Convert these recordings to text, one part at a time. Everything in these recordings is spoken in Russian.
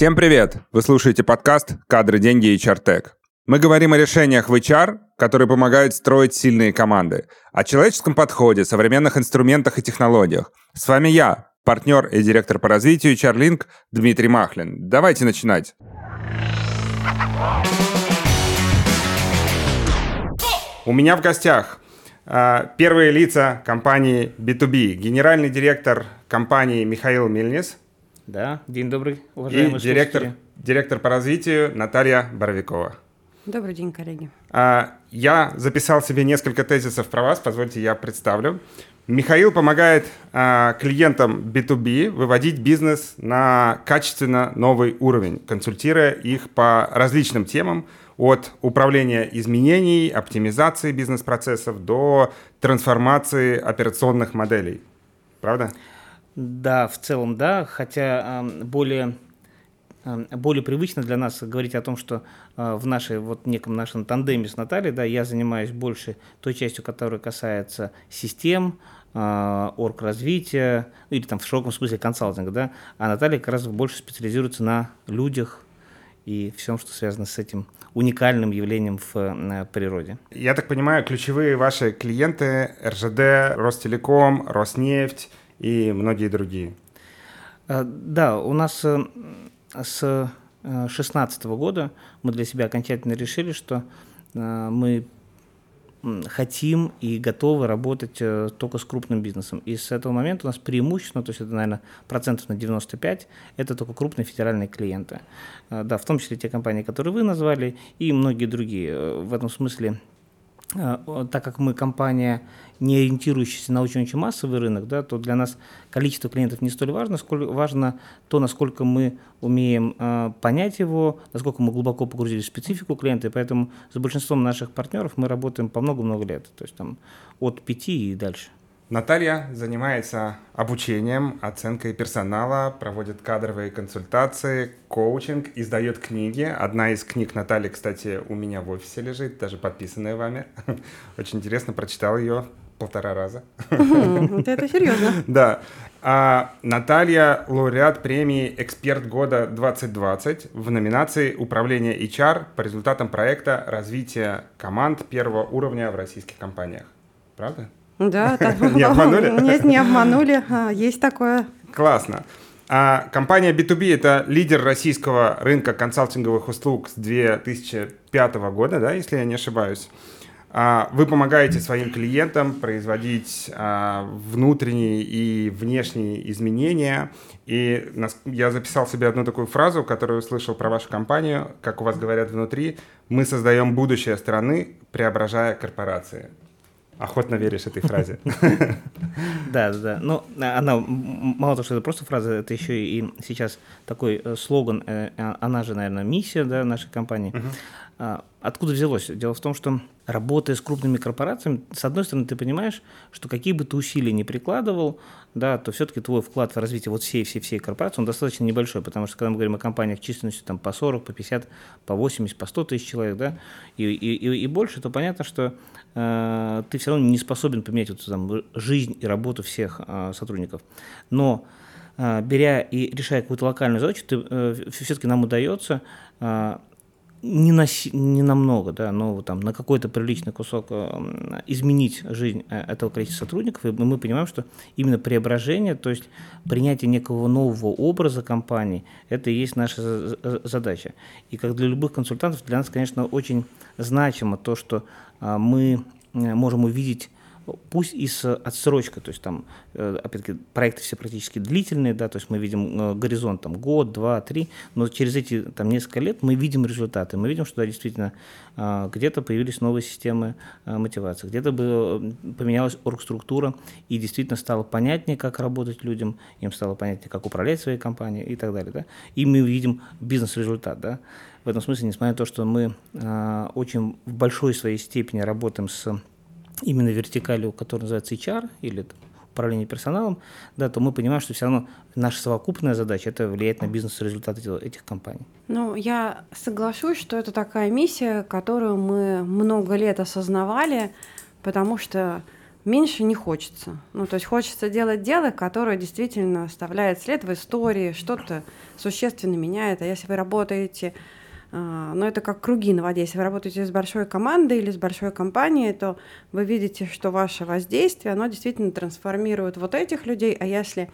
Всем привет! Вы слушаете подкаст «Кадры, деньги и чартек». Мы говорим о решениях в HR, которые помогают строить сильные команды, о человеческом подходе, современных инструментах и технологиях. С вами я, партнер и директор по развитию HR Дмитрий Махлин. Давайте начинать. У меня в гостях э, первые лица компании B2B, генеральный директор компании Михаил Мельнис. Да, день добрый, уважаемые и директор, директор по развитию Наталья Боровикова. Добрый день, коллеги. А, я записал себе несколько тезисов про вас, позвольте я представлю. Михаил помогает а, клиентам B2B выводить бизнес на качественно новый уровень, консультируя их по различным темам, от управления изменений, оптимизации бизнес-процессов до трансформации операционных моделей. Правда? Да, в целом да, хотя более более привычно для нас говорить о том, что э, в нашей вот неком нашем тандеме с Натальей, да, я занимаюсь больше той частью, которая касается систем, э, орг развития, ну, или там в широком смысле консалтинга, да, а Наталья как раз больше специализируется на людях и всем, что связано с этим уникальным явлением в природе. Я так понимаю, ключевые ваши клиенты РЖД, Ростелеком, Роснефть и многие другие. Да, у нас с 2016 э, года мы для себя окончательно решили, что э, мы хотим и готовы работать э, только с крупным бизнесом. И с этого момента у нас преимущественно, то есть это, наверное, процентов на 95, это только крупные федеральные клиенты. Да, в том числе те компании, которые вы назвали, и многие другие. В этом смысле так как мы компания не ориентирующийся на очень-очень массовый рынок, да, то для нас количество клиентов не столь важно, сколько важно то, насколько мы умеем э, понять его, насколько мы глубоко погрузились в специфику клиента, и поэтому с большинством наших партнеров мы работаем по много-много лет, то есть там от пяти и дальше. Наталья занимается обучением, оценкой персонала, проводит кадровые консультации, коучинг, издает книги. Одна из книг Натальи, кстати, у меня в офисе лежит, даже подписанная вами. Очень интересно, прочитал ее полтора раза. Это серьезно. Да. А Наталья лауреат премии «Эксперт года 2020» в номинации «Управление HR» по результатам проекта развития команд первого уровня в российских компаниях». Правда? Да, не обманули? Нет, не обманули. А, есть такое. Классно. А компания B2B – это лидер российского рынка консалтинговых услуг с 2005 года, да, если я не ошибаюсь. А, вы помогаете своим клиентам производить а, внутренние и внешние изменения. И я записал себе одну такую фразу, которую услышал про вашу компанию, как у вас говорят внутри, мы создаем будущее страны, преображая корпорации. Охотно веришь этой фразе. Да, да. Но она, мало того, что это просто фраза, это еще и сейчас такой э, слоган, э, а, она же, наверное, миссия да, нашей компании. А, откуда взялось? Дело в том, что работая с крупными корпорациями, с одной стороны, ты понимаешь, что какие бы ты усилия ни прикладывал, да, то все-таки твой вклад в развитие вот всей, всей, всей корпорации, он достаточно небольшой, потому что когда мы говорим о компаниях численностью там, по 40, по 50, по 80, по 100 тысяч человек, да, и, и, и, больше, то понятно, что э, ты все равно не способен поменять вот, там, жизнь и работу всех э, сотрудников. Но э, беря и решая какую-то локальную задачу, ты, э, все-таки нам удается э, не, на, не намного, да, но там, на какой-то приличный кусок э, изменить жизнь э, этого количества сотрудников, и мы понимаем, что именно преображение, то есть принятие некого нового образа компании, это и есть наша задача. И как для любых консультантов, для нас, конечно, очень значимо то, что э, мы можем увидеть пусть и с отсрочкой, то есть там, э, опять-таки, проекты все практически длительные, да, то есть мы видим э, горизонт там год, два, три, но через эти там несколько лет мы видим результаты, мы видим, что да, действительно а, где-то появились новые системы мотивации, где-то поменялась оргструктура и действительно стало понятнее, как работать людям, им стало понятнее, как управлять своей компанией и так далее, да, и мы видим бизнес-результат, да, в этом смысле, несмотря на то, что мы очень в большой своей степени работаем с именно вертикалью, которая называется HR или управление персоналом, да, то мы понимаем, что все равно наша совокупная задача – это влиять на бизнес-результат этих компаний. Ну, я соглашусь, что это такая миссия, которую мы много лет осознавали, потому что меньше не хочется. Ну, то есть хочется делать дело, которое действительно оставляет след в истории, что-то существенно меняет. А если вы работаете, а, ну, это как круги на воде. Если вы работаете с большой командой или с большой компанией, то вы видите, что ваше воздействие, оно действительно трансформирует вот этих людей. А если,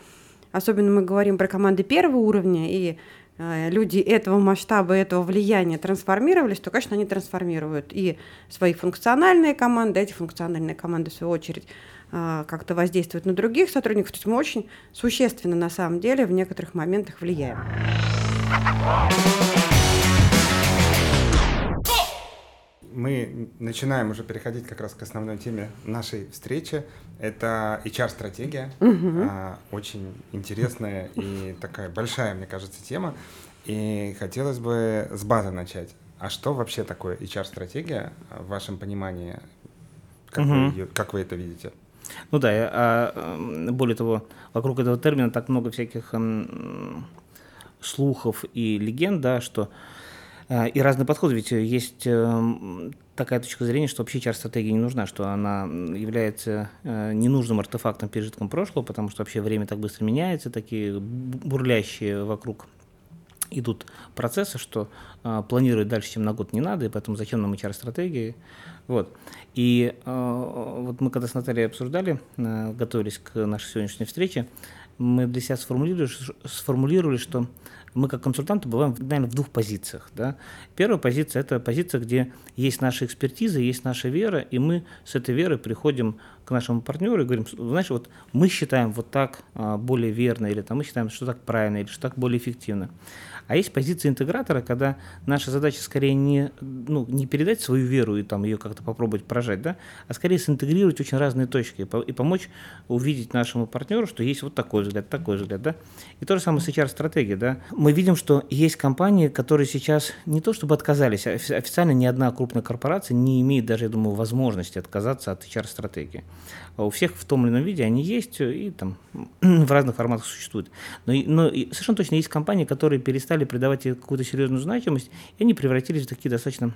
особенно мы говорим про команды первого уровня, и Э, люди этого масштаба, этого влияния трансформировались, то, конечно, они трансформируют и свои функциональные команды, эти функциональные команды, в свою очередь, э, как-то воздействуют на других сотрудников. То есть мы очень существенно, на самом деле, в некоторых моментах влияем. Мы начинаем уже переходить как раз к основной теме нашей встречи. Это HR-стратегия. Угу. А, очень интересная и такая большая, мне кажется, тема. И хотелось бы с базы начать. А что вообще такое HR-стратегия в вашем понимании? Как, угу. вы, ее, как вы это видите? Ну да, а, более того, вокруг этого термина так много всяких слухов и легенд, да, что Э, и разные подходы, ведь есть эм, такая точка зрения, что вообще HR-стратегия не нужна, что она является э, ненужным артефактом, пережитком прошлого, потому что вообще время так быстро меняется, такие бурлящие вокруг идут процессы, что э, планировать дальше, чем на год не надо, и поэтому зачем нам HR-стратегии. Вот. И э, вот мы когда с Натальей обсуждали, э, готовились к нашей сегодняшней встрече, мы для себя сформулировали, сформулировали что мы как консультанты бываем, наверное, в двух позициях. Да? Первая позиция – это позиция, где есть наша экспертиза, есть наша вера, и мы с этой верой приходим к нашему партнеру и говорим, знаешь, вот мы считаем вот так а, более верно, или там, мы считаем, что так правильно, или что так более эффективно. А есть позиция интегратора, когда наша задача скорее не, ну, не передать свою веру и там ее как-то попробовать прожать, да, а скорее синтегрировать очень разные точки и, помочь увидеть нашему партнеру, что есть вот такой взгляд, такой взгляд, да. И то же самое с HR-стратегией, да. Мы видим, что есть компании, которые сейчас не то чтобы отказались, а официально ни одна крупная корпорация не имеет даже, я думаю, возможности отказаться от HR-стратегии. А у всех в том или ином виде они есть и там в разных форматах существуют. Но, но совершенно точно есть компании, которые перестали придавать какую-то серьезную значимость, и они превратились в такие достаточно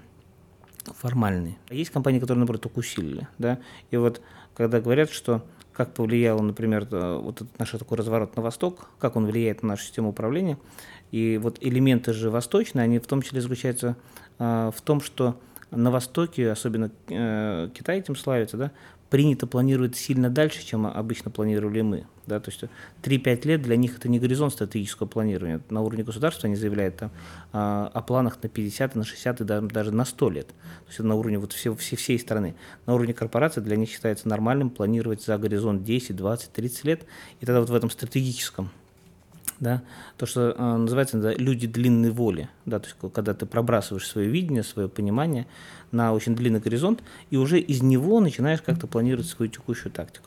формальные. А есть компании, которые, наоборот, только усилили. Да? И вот когда говорят, что как повлияло, например, вот этот наш такой разворот на восток, как он влияет на нашу систему управления, и вот элементы же восточные, они в том числе заключаются э, в том, что на Востоке, особенно э, Китай этим славится, да, принято планировать сильно дальше, чем обычно планировали мы. Да? То есть 3-5 лет для них это не горизонт стратегического планирования. На уровне государства они заявляют там, а, о планах на 50, на 60 и даже на 100 лет. То есть на уровне вот все, все, всей страны. На уровне корпорации для них считается нормальным планировать за горизонт 10, 20, 30 лет. И тогда вот в этом стратегическом да, то, что э, называется да, люди длинной воли, да, то есть когда ты пробрасываешь свое видение, свое понимание на очень длинный горизонт, и уже из него начинаешь как-то планировать свою текущую тактику.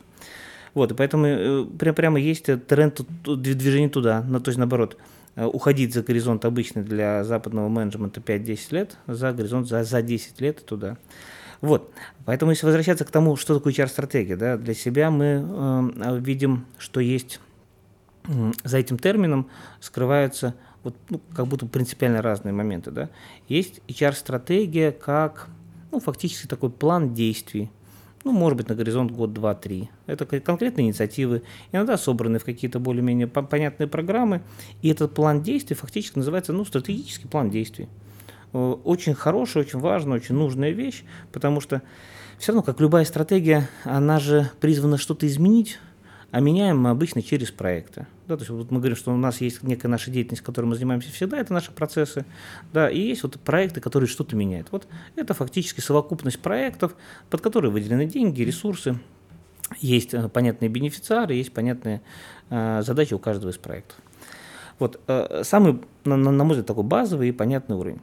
Вот, и поэтому э, прям, прямо есть тренд движения туда, ну, то есть наоборот, э, уходить за горизонт обычный для западного менеджмента 5-10 лет, за горизонт за, за 10 лет туда. Вот, поэтому если возвращаться к тому, что такое HR-стратегия, да, для себя мы э, видим, что есть за этим термином скрываются вот, ну, как будто принципиально разные моменты. Да? Есть HR-стратегия как ну, фактически такой план действий, ну, может быть, на горизонт год, два, три. Это конкретные инициативы, иногда собраны в какие-то более-менее понятные программы, и этот план действий фактически называется, ну, стратегический план действий. Э, очень хорошая, очень важная, очень нужная вещь, потому что все равно, как любая стратегия, она же призвана что-то изменить, а меняем мы обычно через проекты. Да, то есть вот мы говорим, что у нас есть некая наша деятельность, которой мы занимаемся всегда, это наши процессы, да, и есть вот проекты, которые что-то меняют. Вот это фактически совокупность проектов, под которые выделены деньги, ресурсы, есть э, понятные бенефициары, есть понятные э, задачи у каждого из проектов. Вот э, самый, на, на мой взгляд, такой базовый и понятный уровень.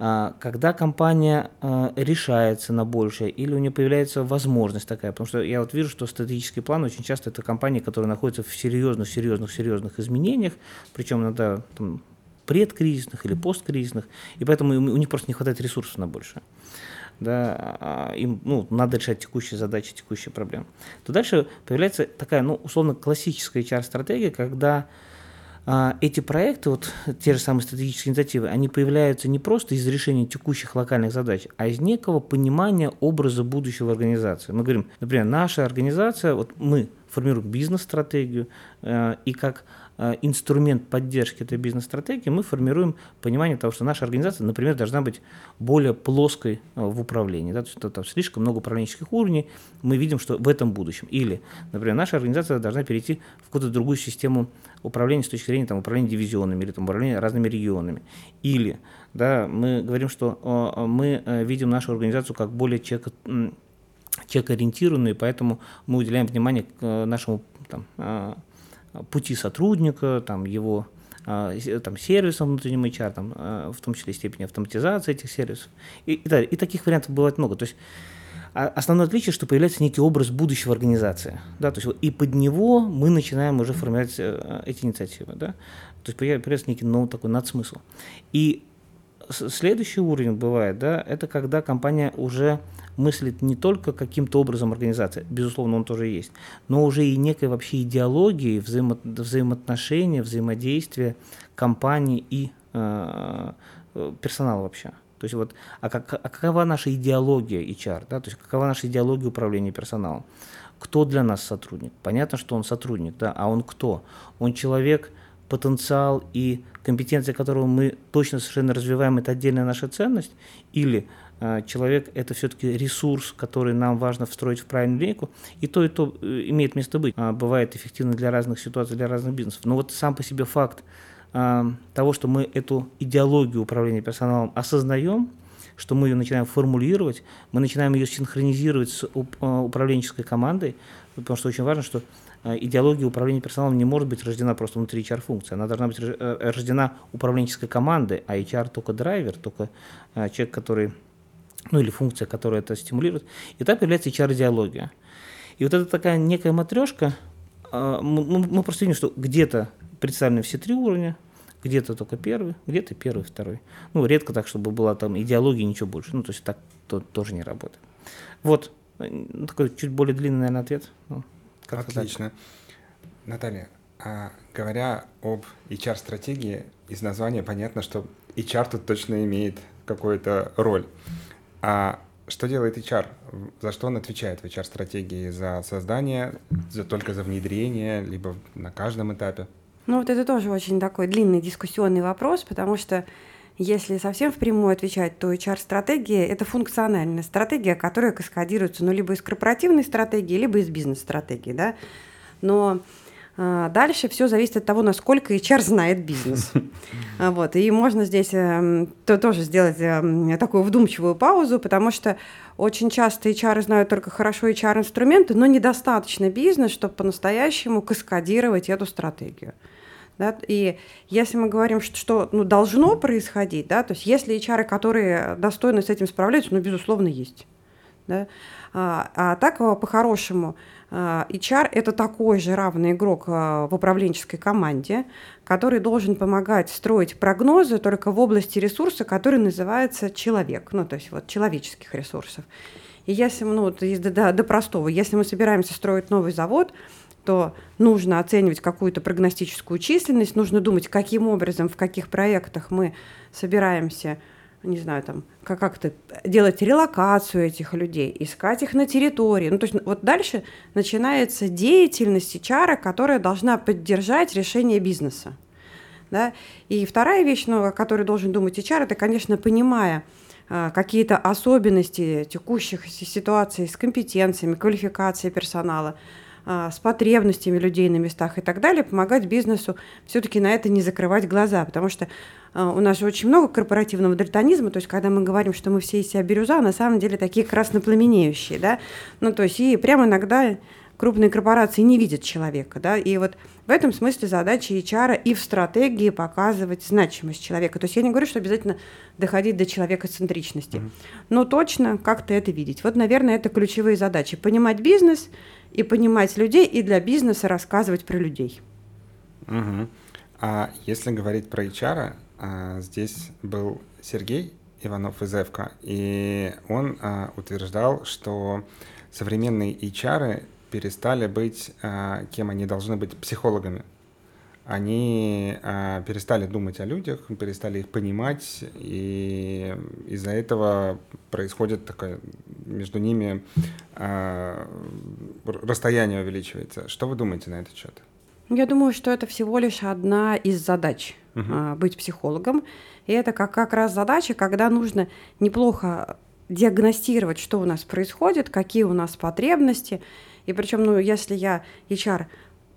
А, когда компания а, решается на большее или у нее появляется возможность такая, потому что я вот вижу, что стратегический план очень часто это компании, которые находятся в серьезных, серьезных, серьезных изменениях, причем иногда там, предкризисных или посткризисных, и поэтому у них просто не хватает ресурсов на большее. Да, а, им ну, надо решать текущие задачи, текущие проблемы. То дальше появляется такая, ну, условно, классическая HR-стратегия, когда эти проекты, вот те же самые стратегические инициативы, они появляются не просто из решения текущих локальных задач, а из некого понимания образа будущего организации. Мы говорим, например, наша организация, вот мы формируем бизнес-стратегию, э, и как Э, инструмент поддержки этой бизнес-стратегии, мы формируем понимание того, что наша организация, например, должна быть более плоской э, в управлении. Да? То есть там слишком много управленческих уровней, мы видим, что в этом будущем. Или, например, наша организация должна перейти в какую-то другую систему управления с точки зрения там, управления дивизионами или там, управления разными регионами. Или да, мы говорим, что мы э, видим нашу организацию как более человек, человекоориентированную, поэтому мы уделяем внимание к нашему там, пути сотрудника, там, его там, сервисом внутренним HR, там, в том числе степени автоматизации этих сервисов. И, и, далее. и таких вариантов бывает много. То есть основное отличие, что появляется некий образ будущего организации. Да, то есть, и под него мы начинаем уже формировать э, эти инициативы. Да? То есть появляется некий новый такой надсмысл. И следующий уровень бывает, да, это когда компания уже мыслит не только каким-то образом организация, безусловно, он тоже есть, но уже и некой вообще идеологии, взаимо взаимоотношения, взаимодействия компании и э, персонала вообще. То есть вот, а, как, а какова наша идеология HR, да, то есть какова наша идеология управления персоналом? Кто для нас сотрудник? Понятно, что он сотрудник, да, а он кто? Он человек, потенциал и компетенция которого мы точно совершенно развиваем, это отдельная наша ценность, или э, человек это все-таки ресурс, который нам важно встроить в правильную линейку, и то, и то э, имеет место быть. А, бывает эффективно для разных ситуаций, для разных бизнесов. Но вот сам по себе факт того, что мы эту идеологию управления персоналом осознаем, что мы ее начинаем формулировать, мы начинаем ее синхронизировать с управленческой командой, потому что очень важно, что Э, идеология управления персоналом не может быть рождена просто внутри HR-функции. Она должна быть э, рождена управленческой командой, а HR только драйвер, только э, человек, который, ну или функция, которая это стимулирует. И так появляется HR-идеология. И вот это такая некая матрешка, мы, мы просто видим, что где-то представлены все три уровня, где-то только первый, где-то первый, второй. Ну, редко так, чтобы была там идеология ничего больше. Ну, то есть так то, тоже не работает. Вот, такой чуть более длинный, наверное, ответ. Ну. Отлично. Наталья, а говоря об HR-стратегии, из названия понятно, что HR тут точно имеет какую-то роль. А что делает HR? За что он отвечает в HR-стратегии? За создание, за, только за внедрение, либо на каждом этапе? Ну вот это тоже очень такой длинный дискуссионный вопрос, потому что если совсем впрямую отвечать, то HR-стратегия – это функциональная стратегия, которая каскадируется ну, либо из корпоративной стратегии, либо из бизнес-стратегии. Да? Но Дальше все зависит от того, насколько HR знает бизнес. А, вот. И можно здесь э, то, тоже сделать э, такую вдумчивую паузу, потому что очень часто HR знают только хорошо HR-инструменты, но недостаточно бизнес, чтобы по-настоящему каскадировать эту стратегию. Да? И если мы говорим, что, что ну, должно происходить, да, то есть если HR, которые достойно с этим справляются, ну, безусловно, есть. Да? А, а так, а, по-хорошему, а, HR – это такой же равный игрок а, в управленческой команде, который должен помогать строить прогнозы только в области ресурса, который называется человек, ну, то есть вот человеческих ресурсов. И если ну, до, до, до простого, если мы собираемся строить новый завод – что нужно оценивать какую-то прогностическую численность, нужно думать, каким образом, в каких проектах мы собираемся не знаю, там, как- как-то делать релокацию этих людей, искать их на территории. Ну, то есть вот дальше начинается деятельность HR, которая должна поддержать решение бизнеса. Да? И вторая вещь, ну, о которой должен думать HR, это, конечно, понимая э, какие-то особенности текущих ситуаций с компетенциями, квалификацией персонала, с потребностями людей на местах и так далее, помогать бизнесу все-таки на это не закрывать глаза, потому что а, у нас же очень много корпоративного дальтонизма, то есть когда мы говорим, что мы все из себя бирюза, на самом деле такие краснопламенеющие, да, ну то есть и прямо иногда крупные корпорации не видят человека, да, и вот в этом смысле задача HR и в стратегии показывать значимость человека. То есть я не говорю, что обязательно доходить до человекоцентричности, mm-hmm. но точно как-то это видеть. Вот, наверное, это ключевые задачи. Понимать бизнес – и понимать людей, и для бизнеса рассказывать про людей. Угу. А если говорить про HR, а, здесь был Сергей Иванов из ЭФКА, и он а, утверждал, что современные HR перестали быть, а, кем они должны быть, психологами. они а, перестали думать о людях, перестали их понимать, и из-за этого происходит такое между ними а, расстояние увеличивается. Что вы думаете на этот счет? Я думаю, что это всего лишь одна из задач а, быть психологом. И это как, как раз задача, когда нужно неплохо диагностировать, что у нас происходит, какие у нас потребности. И причем, ну, если я HR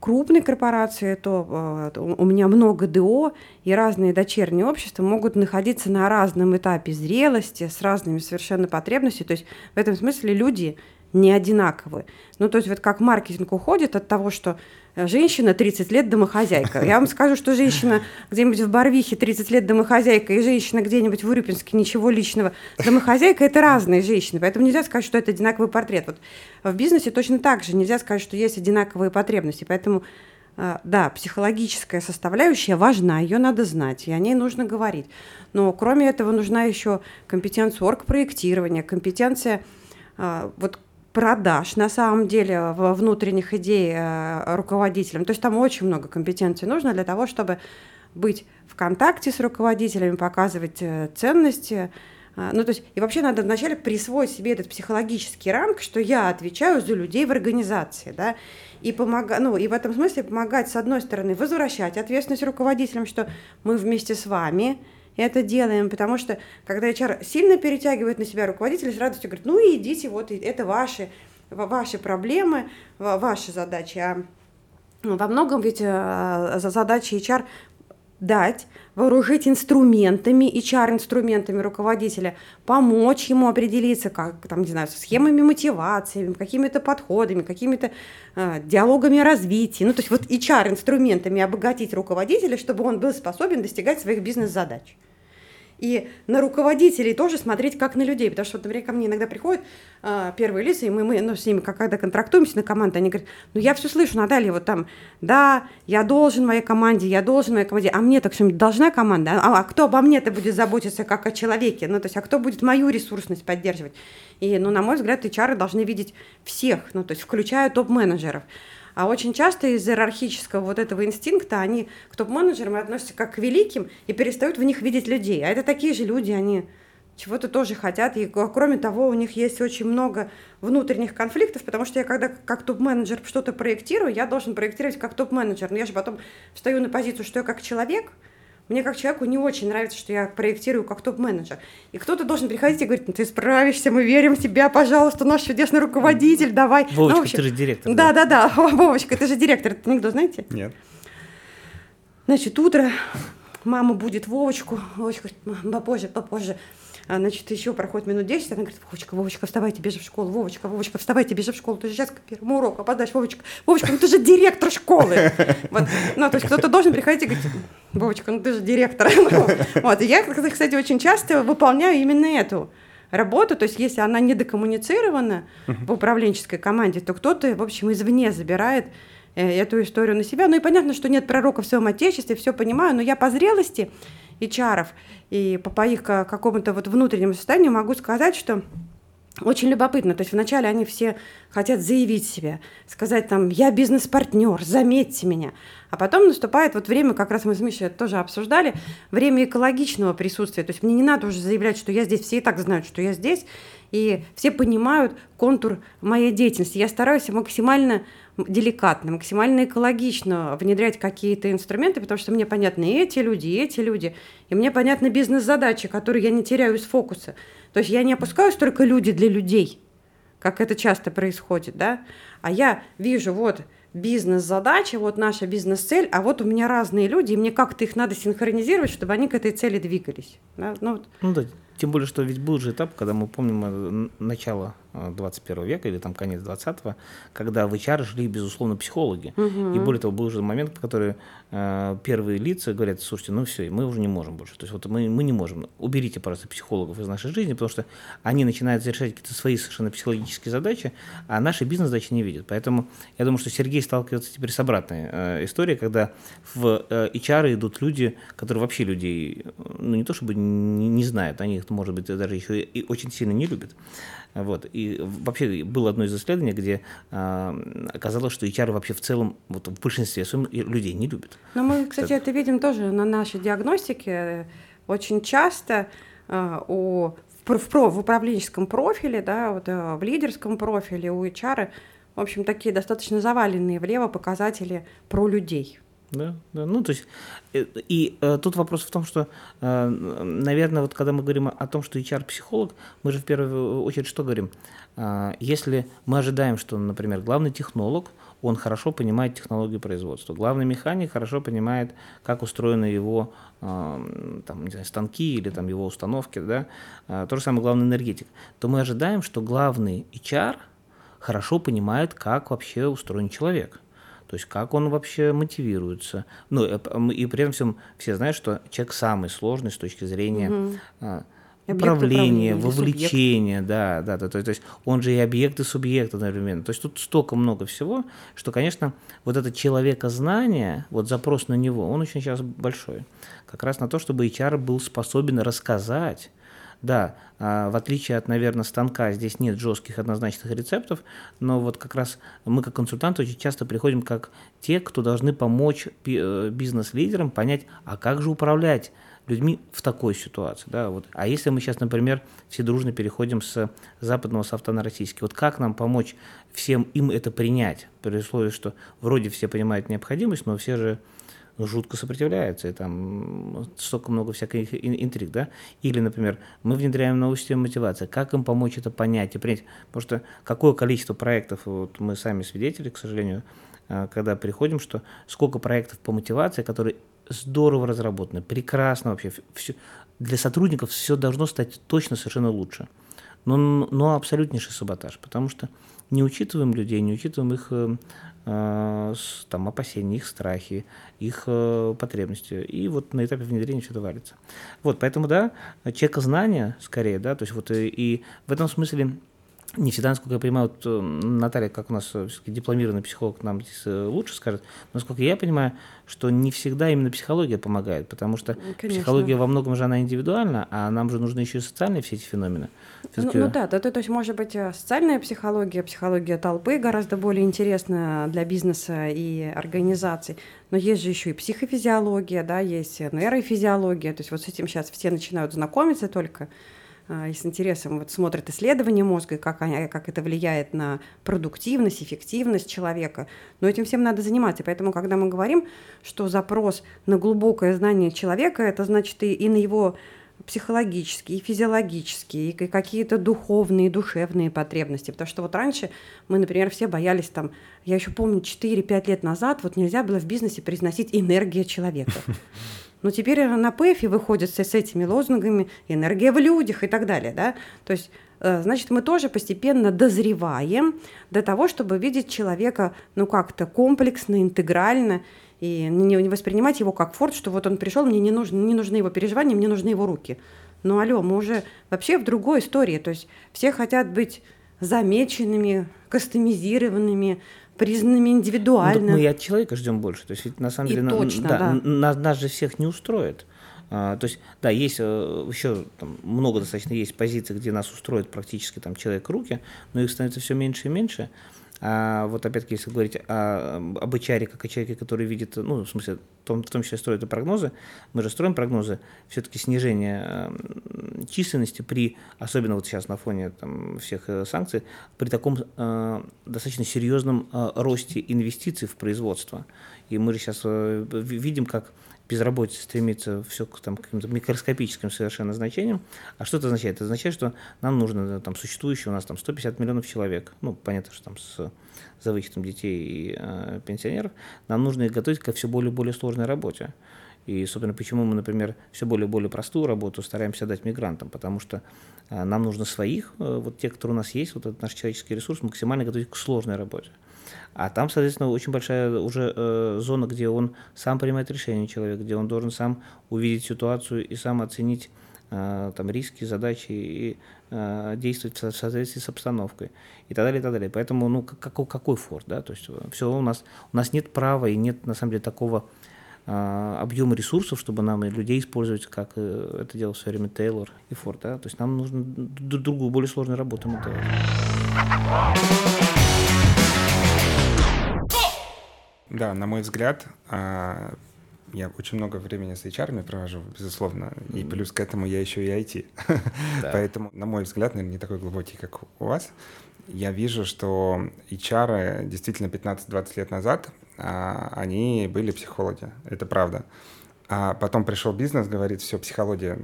крупной корпорации, то э, у меня много ДО, и разные дочерние общества могут находиться на разном этапе зрелости, с разными совершенно потребностями. То есть в этом смысле люди не одинаковые. Ну, то есть вот как маркетинг уходит от того, что женщина 30 лет домохозяйка. Я вам скажу, что женщина где-нибудь в Барвихе 30 лет домохозяйка и женщина где-нибудь в Урюпинске ничего личного домохозяйка – это разные женщины. Поэтому нельзя сказать, что это одинаковый портрет. Вот в бизнесе точно так же нельзя сказать, что есть одинаковые потребности. Поэтому э, да, психологическая составляющая важна, ее надо знать, и о ней нужно говорить. Но кроме этого нужна еще компетенция оргпроектирования, компетенция э, вот продаж на самом деле в внутренних идей э, руководителям. То есть там очень много компетенций нужно для того, чтобы быть в контакте с руководителями, показывать э, ценности. Э, ну, то есть, и вообще надо вначале присвоить себе этот психологический ранг, что я отвечаю за людей в организации, да, и, помога... ну, и в этом смысле помогать, с одной стороны, возвращать ответственность руководителям, что мы вместе с вами, это делаем, потому что когда HR сильно перетягивает на себя руководитель, с радостью говорит, ну и идите, вот это ваши, ваши проблемы, ваши задачи. А во многом ведь э, задача HR дать, вооружить инструментами, HR-инструментами руководителя, помочь ему определиться, как, там, не знаю, схемами мотивации, какими-то подходами, какими-то э, диалогами развития. Ну, то есть вот HR-инструментами обогатить руководителя, чтобы он был способен достигать своих бизнес-задач и на руководителей тоже смотреть как на людей, потому что, например, ко мне иногда приходят э, первые лица, и мы, мы ну, с ними, как, когда контрактуемся на команду, они говорят, ну я все слышу, Наталья, вот там, да, я должен моей команде, я должен моей команде, а мне так что должна команда, а, а кто обо мне-то будет заботиться как о человеке, ну то есть, а кто будет мою ресурсность поддерживать? И, ну, на мой взгляд, HR должны видеть всех, ну то есть, включая топ-менеджеров. А очень часто из иерархического вот этого инстинкта они к топ-менеджерам относятся как к великим и перестают в них видеть людей. А это такие же люди, они чего-то тоже хотят. И кроме того, у них есть очень много внутренних конфликтов, потому что я когда как топ-менеджер что-то проектирую, я должен проектировать как топ-менеджер. Но я же потом встаю на позицию, что я как человек – мне как человеку не очень нравится, что я проектирую как топ-менеджер. И кто-то должен приходить и говорить, ну ты справишься, мы верим в тебя, пожалуйста, наш чудесный руководитель, давай. Вовочка, ну, общем, ты же директор. Да, да, да, да. Вовочка, ты же директор. Это анекдот, знаете? Нет. Значит, утро, мама будет Вовочку, Вовочка, попозже, попозже. А, значит, еще проходит минут 10, она говорит, Вовочка, Вовочка, вставайте, бежи в школу, Вовочка, Вовочка, вставайте, бежи в школу, ты же сейчас к первому уроку опоздаешь, Вовочка, Вовочка, ну ты же директор школы. Вот. Ну, то есть кто-то должен приходить и говорить, Вовочка, ну ты же директор. Вот. И я, кстати, очень часто выполняю именно эту работу, то есть если она недокоммуницирована в управленческой команде, то кто-то, в общем, извне забирает э, эту историю на себя. Ну и понятно, что нет пророка в своем отечестве, все понимаю, но я по зрелости HR и по, по их какому-то вот внутреннему состоянию могу сказать, что очень любопытно. То есть вначале они все хотят заявить себя, сказать там, я бизнес-партнер, заметьте меня. А потом наступает вот время, как раз мы с Мишей это тоже обсуждали, время экологичного присутствия. То есть мне не надо уже заявлять, что я здесь, все и так знают, что я здесь, и все понимают контур моей деятельности. Я стараюсь максимально деликатно, максимально экологично внедрять какие-то инструменты, потому что мне понятны и эти люди, и эти люди, и мне понятны бизнес-задачи, которые я не теряю из фокуса. То есть я не опускаюсь только люди для людей, как это часто происходит, да, а я вижу, вот, бизнес-задача, вот наша бизнес-цель, а вот у меня разные люди, и мне как-то их надо синхронизировать, чтобы они к этой цели двигались. Да? Ну, вот. ну да, тем более, что ведь был же этап, когда мы помним э, начало 21 века или там конец 20-го, когда в HR шли, безусловно, психологи. Угу. И более того, был уже момент, в который э, первые лица говорят, слушайте, ну все, мы уже не можем больше. То есть вот мы, мы не можем. Уберите просто психологов из нашей жизни, потому что они начинают решать какие-то свои совершенно психологические задачи, а наши бизнес-задачи не видят. Поэтому я думаю, что Сергей сталкивается теперь с обратной э, историей, когда в э, HR идут люди, которые вообще людей, ну не то чтобы не, не знают, они их, может быть, даже еще и очень сильно не любят. Вот. И вообще было одно из исследований, где а, оказалось, что HR вообще в целом вот в большинстве людей не любят. Но мы, кстати, это, это видим тоже на нашей диагностике. Очень часто а, у в, в, в управленческом профиле, да, вот, в лидерском профиле у HR, в общем, такие достаточно заваленные влево показатели про людей. Да, да. Ну, то есть, и, э, и э, тут вопрос в том, что, э, наверное, вот когда мы говорим о том, что HR-психолог, мы же в первую очередь что говорим? Э, если мы ожидаем, что, например, главный технолог, он хорошо понимает технологию производства, главный механик хорошо понимает, как устроены его э, там, не знаю, станки или там, его установки, да, э, то же самое главный энергетик, то мы ожидаем, что главный HR хорошо понимает, как вообще устроен человек – то есть как он вообще мотивируется. Ну, э, и при этом всем все знают, что человек самый сложный с точки зрения угу. управления, вовлечения, да, да, да, то, то есть он же и объект, и субъект одновременно. То есть тут столько много всего, что, конечно, вот это человекознание, вот запрос на него, он очень сейчас большой. Как раз на то, чтобы HR был способен рассказать да, а, в отличие от, наверное, станка, здесь нет жестких однозначных рецептов, но вот как раз мы как консультанты очень часто приходим как те, кто должны помочь э, бизнес-лидерам понять, а как же управлять людьми в такой ситуации. Да, вот. А если мы сейчас, например, все дружно переходим с западного софта на российский, вот как нам помочь всем им это принять, при условии, что вроде все понимают необходимость, но все же жутко сопротивляются, и там столько много всяких интриг, да. Или, например, мы внедряем новую систему мотивации, как им помочь это понять и принять, потому что какое количество проектов, вот мы сами свидетели, к сожалению, а, когда приходим, что сколько проектов по мотивации, которые здорово разработаны, прекрасно вообще, все, для сотрудников все должно стать точно совершенно лучше. Но, но абсолютнейший саботаж, потому что не учитываем людей, не учитываем их э, Э, там, опасения, их страхи, их э, потребности. И вот на этапе внедрения это валится. Вот, поэтому, да, человека знания скорее, да, то есть вот и, и в этом смысле не всегда, насколько я понимаю, вот э, Наталья, как у нас дипломированный психолог, нам здесь э, лучше скажет, но насколько я понимаю, что не всегда именно психология помогает, потому что Конечно. психология во многом же она индивидуальна, а нам же нужны еще и социальные все эти феномены. Ну, ну да, да, то, то есть может быть э, социальная психология, психология толпы гораздо более интересна для бизнеса и организаций, но есть же еще и психофизиология, да, есть нейрофизиология, то есть вот с этим сейчас все начинают знакомиться только, и с интересом вот смотрят исследования мозга, как, они, как это влияет на продуктивность, эффективность человека. Но этим всем надо заниматься. Поэтому, когда мы говорим, что запрос на глубокое знание человека, это значит и, и на его психологические, и физиологические, и какие-то духовные, душевные потребности. Потому что вот раньше мы, например, все боялись там, я еще помню, 4-5 лет назад вот нельзя было в бизнесе произносить энергия человека. Но теперь на ПЭФе выходят с, этими лозунгами «энергия в людях» и так далее. Да? То есть э, значит, мы тоже постепенно дозреваем до того, чтобы видеть человека, ну, как-то комплексно, интегрально, и не, воспринимать его как форт, что вот он пришел, мне не, нужно, не нужны его переживания, мне нужны его руки. Ну, алло, мы уже вообще в другой истории, то есть все хотят быть замеченными, кастомизированными, признанными индивидуально. Ну, мы и от человека ждем больше. То есть, на самом и деле, точно, да, да. Нас, нас же всех не устроит. А, то есть, да, есть э, еще там, много достаточно есть позиций, где нас устроит практически там человек руки, но их становится все меньше и меньше. А вот опять-таки, если говорить о, об HR как о человеке, который видит, ну, в смысле, в том, в том числе строит и прогнозы, мы же строим прогнозы, все-таки снижение э, численности при, особенно вот сейчас на фоне там, всех э, санкций, при таком э, достаточно серьезном э, росте инвестиций в производство. И мы же сейчас э, видим, как безработица стремится все к там, каким-то микроскопическим совершенно значениям. А что это означает? Это означает, что нам нужно, там, существующее у нас там 150 миллионов человек, ну, понятно, что там с, за вычетом детей и э, пенсионеров, нам нужно их готовить ко все более и более сложной работе. И, собственно, почему мы, например, все более и более простую работу стараемся дать мигрантам, потому что э, нам нужно своих, э, вот те, которые у нас есть, вот этот наш человеческий ресурс, максимально готовить к сложной работе. А там, соответственно, очень большая уже э, зона, где он сам принимает решение человек, где он должен сам увидеть ситуацию и сам оценить э, там риски, задачи и э, действовать в соответствии с обстановкой и так далее, и так далее. Поэтому, ну, какой, какой форт, да, то есть э, все у нас, у нас нет права и нет, на самом деле, такого а, объем ресурсов, чтобы нам и людей использовать, как э, это делал в свое время Тейлор и Форд. Да? То есть нам нужно другую, более сложную работу мы делать. Да, на мой взгляд, а, я очень много времени с HR провожу, безусловно, и плюс к этому я еще и IT. Да. Поэтому, на мой взгляд, наверное, не такой глубокий, как у вас. Я вижу, что HR действительно 15-20 лет назад, а, они были психологи, это правда. А потом пришел бизнес, говорит, все, психология,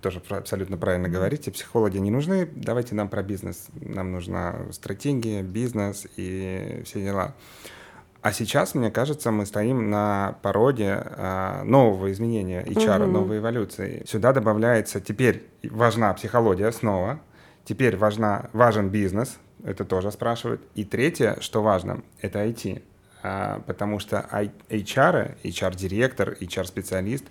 тоже абсолютно правильно говорите, психологи не нужны, давайте нам про бизнес. Нам нужна стратегия, бизнес и все дела. А сейчас, мне кажется, мы стоим на породе э, нового изменения HR, угу. новой эволюции. Сюда добавляется теперь важна психология снова, теперь важна, важен бизнес, это тоже спрашивают. И третье, что важно, это IT. А, потому что HR, HR-директор, HR-специалист,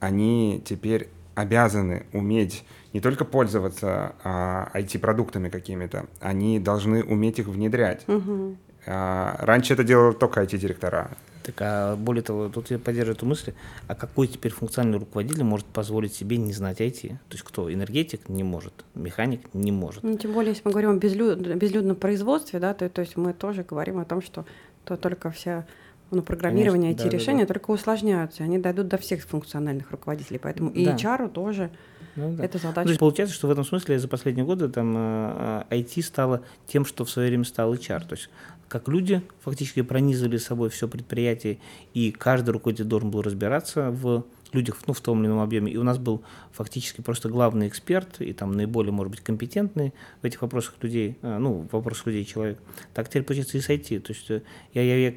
они теперь обязаны уметь не только пользоваться а, IT-продуктами какими-то, они должны уметь их внедрять. Угу. А, раньше это делали только IT-директора. Так, а более того, тут я поддерживаю эту мысль, а какой теперь функциональный руководитель может позволить себе не знать IT? То есть кто? Энергетик не может, механик не может. Ну, тем более, если мы говорим о безлюд... безлюдном производстве, да, то, то есть мы тоже говорим о том, что то только вся ну, программирование, Конечно, эти да, решения да, да. только усложняются, они дойдут до всех функциональных руководителей, поэтому и да. HR тоже ну, да. это задача. Ну, то есть получается, что в этом смысле за последние годы там IT э, стало тем, что в свое время стал HR, то есть как люди фактически пронизывали собой все предприятие, и каждый руководитель должен был разбираться в людях ну, в том или ином объеме. И у нас был фактически просто главный эксперт и там наиболее, может быть, компетентный в этих вопросах людей, э, ну, в вопросах людей человек. Так теперь получается и с IT. То есть э, я, я, я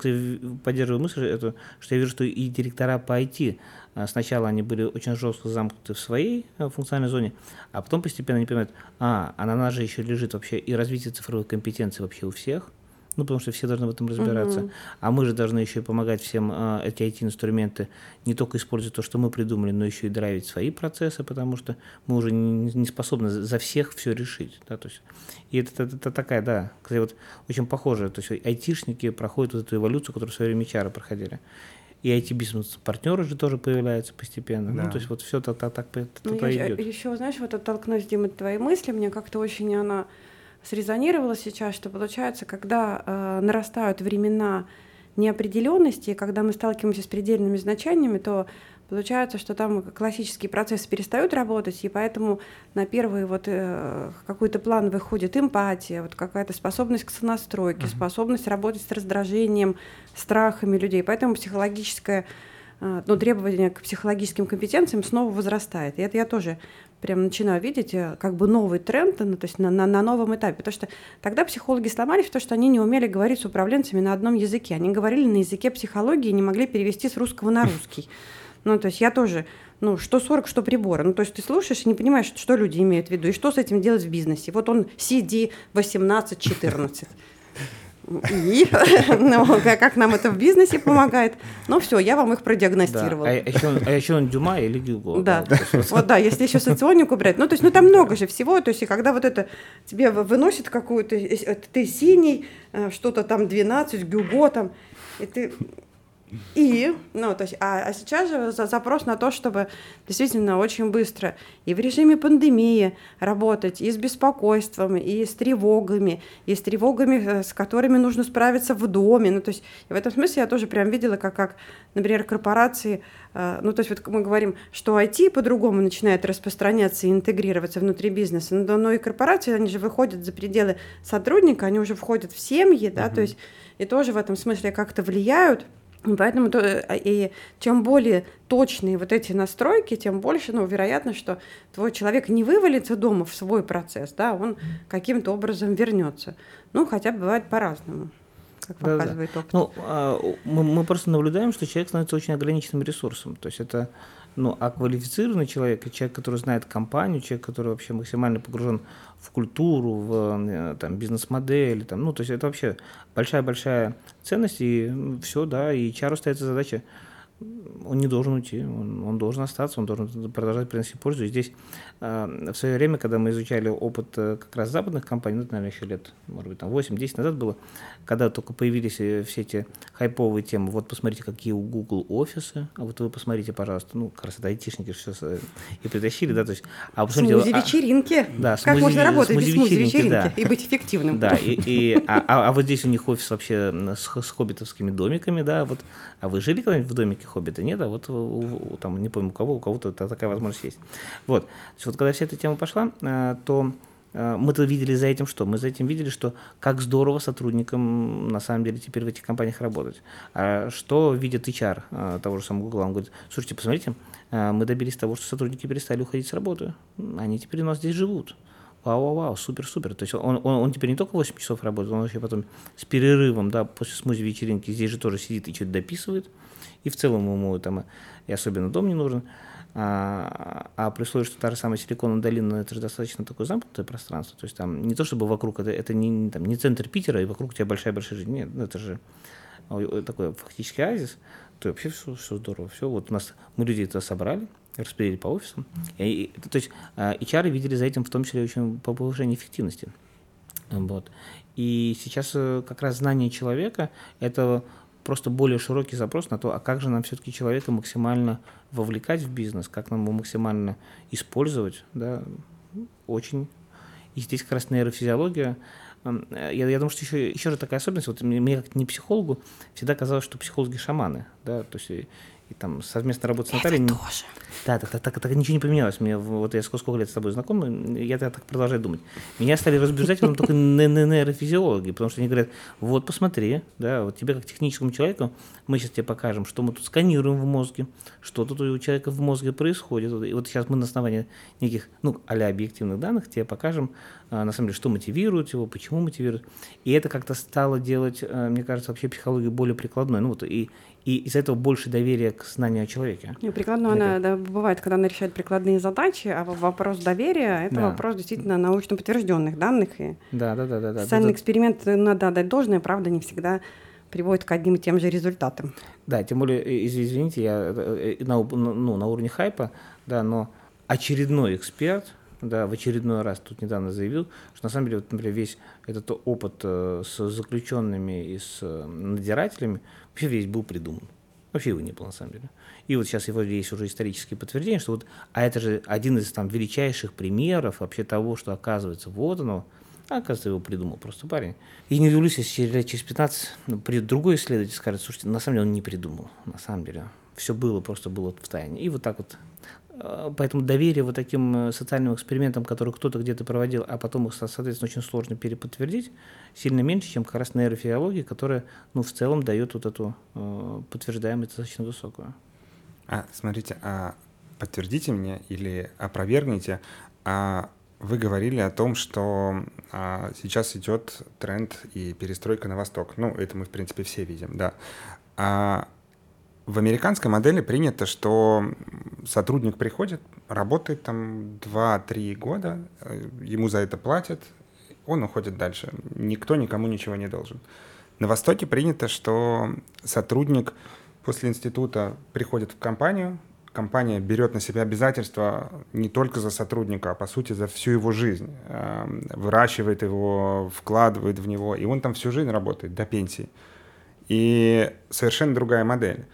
поддерживаю мысль, это, что я вижу, что и директора по IT э, Сначала они были очень жестко замкнуты в своей функциональной зоне, а потом постепенно они понимают, а, а на же еще лежит вообще и развитие цифровой компетенции вообще у всех, ну, потому что все должны в этом разбираться. Угу. А мы же должны еще и помогать всем э, эти IT-инструменты не только использовать то, что мы придумали, но еще и драйвить свои процессы, потому что мы уже не, не способны за всех все решить. Да, то есть, и это, это, это такая, да, кстати, вот очень похоже. То есть айтишники проходят вот эту эволюцию, которую в свое время HR проходили и IT-бизнес-партнеры же тоже появляются постепенно. Ну, да. Ну, то есть вот все так, так, так, так ну, идет. Еще, знаешь, вот оттолкнусь, Дима, твои мысли, мне как-то очень она срезонировало сейчас, что получается, когда э, нарастают времена неопределенности, когда мы сталкиваемся с предельными значениями, то получается, что там классические процессы перестают работать, и поэтому на первый вот э, какой-то план выходит эмпатия, вот какая-то способность к сонастройке, uh-huh. способность работать с раздражением, страхами людей. Поэтому психологическое э, ну, требование к психологическим компетенциям снова возрастает. И это я тоже прям начинаю видеть э, как бы новый тренд, ну, то есть на, на, на новом этапе. Потому что тогда психологи сломались, потому что они не умели говорить с управленцами на одном языке. Они говорили на языке психологии и не могли перевести с русского на русский. Ну, то есть я тоже, ну, что 40, что приборы. Ну, то есть ты слушаешь и не понимаешь, что люди имеют в виду, и что с этим делать в бизнесе. Вот он CD 18-14. И ну, как нам это в бизнесе помогает. Ну все, я вам их продиагностировала. Да. А, еще, а еще он Дюма или Гюго. Да. да. Вот да, если еще соционику брать. Ну, то есть, ну там много же всего. То есть, и когда вот это тебе выносит какую-то, ты синий, э, что-то там 12, Гюго там, и ты и, ну, то есть, а, а сейчас же запрос на то, чтобы действительно очень быстро и в режиме пандемии работать, и с беспокойством, и с тревогами, и с тревогами, э, с которыми нужно справиться в доме. Ну, то есть, в этом смысле я тоже прям видела, как, как например, корпорации, э, ну, то есть, вот мы говорим, что IT по-другому начинает распространяться и интегрироваться внутри бизнеса, но, но и корпорации, они же выходят за пределы сотрудника, они уже входят в семьи, да, uh-huh. то есть, и тоже в этом смысле как-то влияют Поэтому то, э, и чем более точные вот эти настройки, тем больше ну, вероятно, что твой человек не вывалится дома в свой процесс, да, он каким-то образом вернется. Ну, хотя бывает по-разному как показывает да, опыт. Ну, а, мы, мы просто наблюдаем, что человек становится очень ограниченным ресурсом. То есть это ну, а квалифицированный человек, человек, который знает компанию, человек, который вообще максимально погружен в культуру, в э, там, бизнес-модель, там, ну, то есть это вообще большая-большая ценность, и все, да, и HR остается задача он не должен уйти, он, он должен остаться, он должен продолжать приносить пользу. И здесь э, в свое время, когда мы изучали опыт э, как раз западных компаний, ну, наверное, еще лет, может быть, там 8-10 назад было, когда только появились э, все эти хайповые темы, вот посмотрите, какие у Google офисы, а вот вы посмотрите, пожалуйста, ну, как раз это айтишники все и притащили, да, то есть... А посмотрите, смузи-вечеринки. А, да, как смузи, можно работать без смузи-вечеринки да. и быть эффективным. Да, и, и, а, а, а вот здесь у них офис вообще с, с хоббитовскими домиками, да, вот, а вы жили когда-нибудь в домике хоббита? Нет, а вот у, там, не помню у кого, у кого-то такая возможность есть. Вот, то есть вот когда вся эта тема пошла, э, то э, мы-то видели за этим что? Мы за этим видели, что как здорово сотрудникам на самом деле теперь в этих компаниях работать. А что видит HR э, того же самого Google? Он говорит, слушайте, посмотрите, мы добились того, что сотрудники перестали уходить с работы. Они теперь у нас здесь живут. Вау-вау-вау, супер-супер. То есть он, он, он теперь не только 8 часов работает, он еще потом с перерывом, да, после смузи вечеринки здесь же тоже сидит и что-то дописывает. И в целом ему там и особенно дом не нужен. А, а при условии, что та же самая Силиконовая долина, это же достаточно такое замкнутое пространство. То есть там не то, чтобы вокруг, это, это не, там, не центр Питера, и вокруг тебя большая-большая жизнь. Нет, ну, это же такой фактически оазис. То вообще все, все здорово. Все, вот у нас мы людей это собрали, распределили по офисам. И, то есть HR видели за этим в том числе очень по повышению эффективности. Вот. И сейчас э, как раз знание человека – это просто более широкий запрос на то, а как же нам все-таки человека максимально вовлекать в бизнес, как нам его максимально использовать, да, очень. И здесь как раз нейрофизиология. Я, я думаю, что еще, еще же такая особенность, вот мне, мне как не психологу всегда казалось, что психологи шаманы, да, то есть и там совместно работать с Натальей. Это тоже. Да, так, так, так, так ничего не поменялось. Мне, вот я сколько, сколько лет с тобой знаком, я так, так продолжаю думать. Меня стали разбежать только нейрофизиологи, потому что они говорят, вот посмотри, да, вот тебе как техническому человеку, мы сейчас тебе покажем, что мы тут сканируем в мозге, что тут у человека в мозге происходит. И вот сейчас мы на основании неких, ну, а объективных данных тебе покажем, а, на самом деле, что мотивирует его, почему мотивирует. И это как-то стало делать, а, мне кажется, вообще психологию более прикладной. Ну вот и и из-за этого больше доверия к знанию о человеке. Не, прикладно она да, бывает, когда она решает прикладные задачи, а вопрос доверия это да. вопрос действительно научно подтвержденных данных. И да, да, да, да. Социальный да, эксперимент надо отдать должное, правда, не всегда приводит к одним и тем же результатам. Да, тем более, извините, я э, э, на, ну, на уровне хайпа, да, но очередной эксперт, да, в очередной раз тут недавно заявил, что на самом деле, вот, например, весь этот опыт э, с заключенными и с надзирателями, вообще весь был придуман. Вообще его не было, на самом деле. И вот сейчас его есть уже исторические подтверждения, что вот, а это же один из там величайших примеров вообще того, что оказывается, вот оно, а оказывается, его придумал просто парень. И не удивлюсь, если лет через 15 ну, придет другой исследователь и скажет, слушайте, на самом деле он не придумал, на самом деле. Все было, просто было в тайне. И вот так вот поэтому доверие вот таким э, социальным экспериментам, которые кто-то где-то проводил, а потом их, соответственно, очень сложно переподтвердить, сильно меньше, чем как раз нейрофизиология, которая ну, в целом дает вот эту э, подтверждаемость достаточно высокую. А, смотрите, а подтвердите мне или опровергните, а вы говорили о том, что а, сейчас идет тренд и перестройка на восток. Ну, это мы, в принципе, все видим, да. А в американской модели принято, что сотрудник приходит, работает там 2-3 года, э, ему за это платят, он уходит дальше. Никто никому ничего не должен. На Востоке принято, что сотрудник после института приходит в компанию, компания берет на себя обязательства не только за сотрудника, а по сути за всю его жизнь. Эм, выращивает его, вкладывает в него, и он там всю жизнь работает до пенсии. И совершенно другая модель.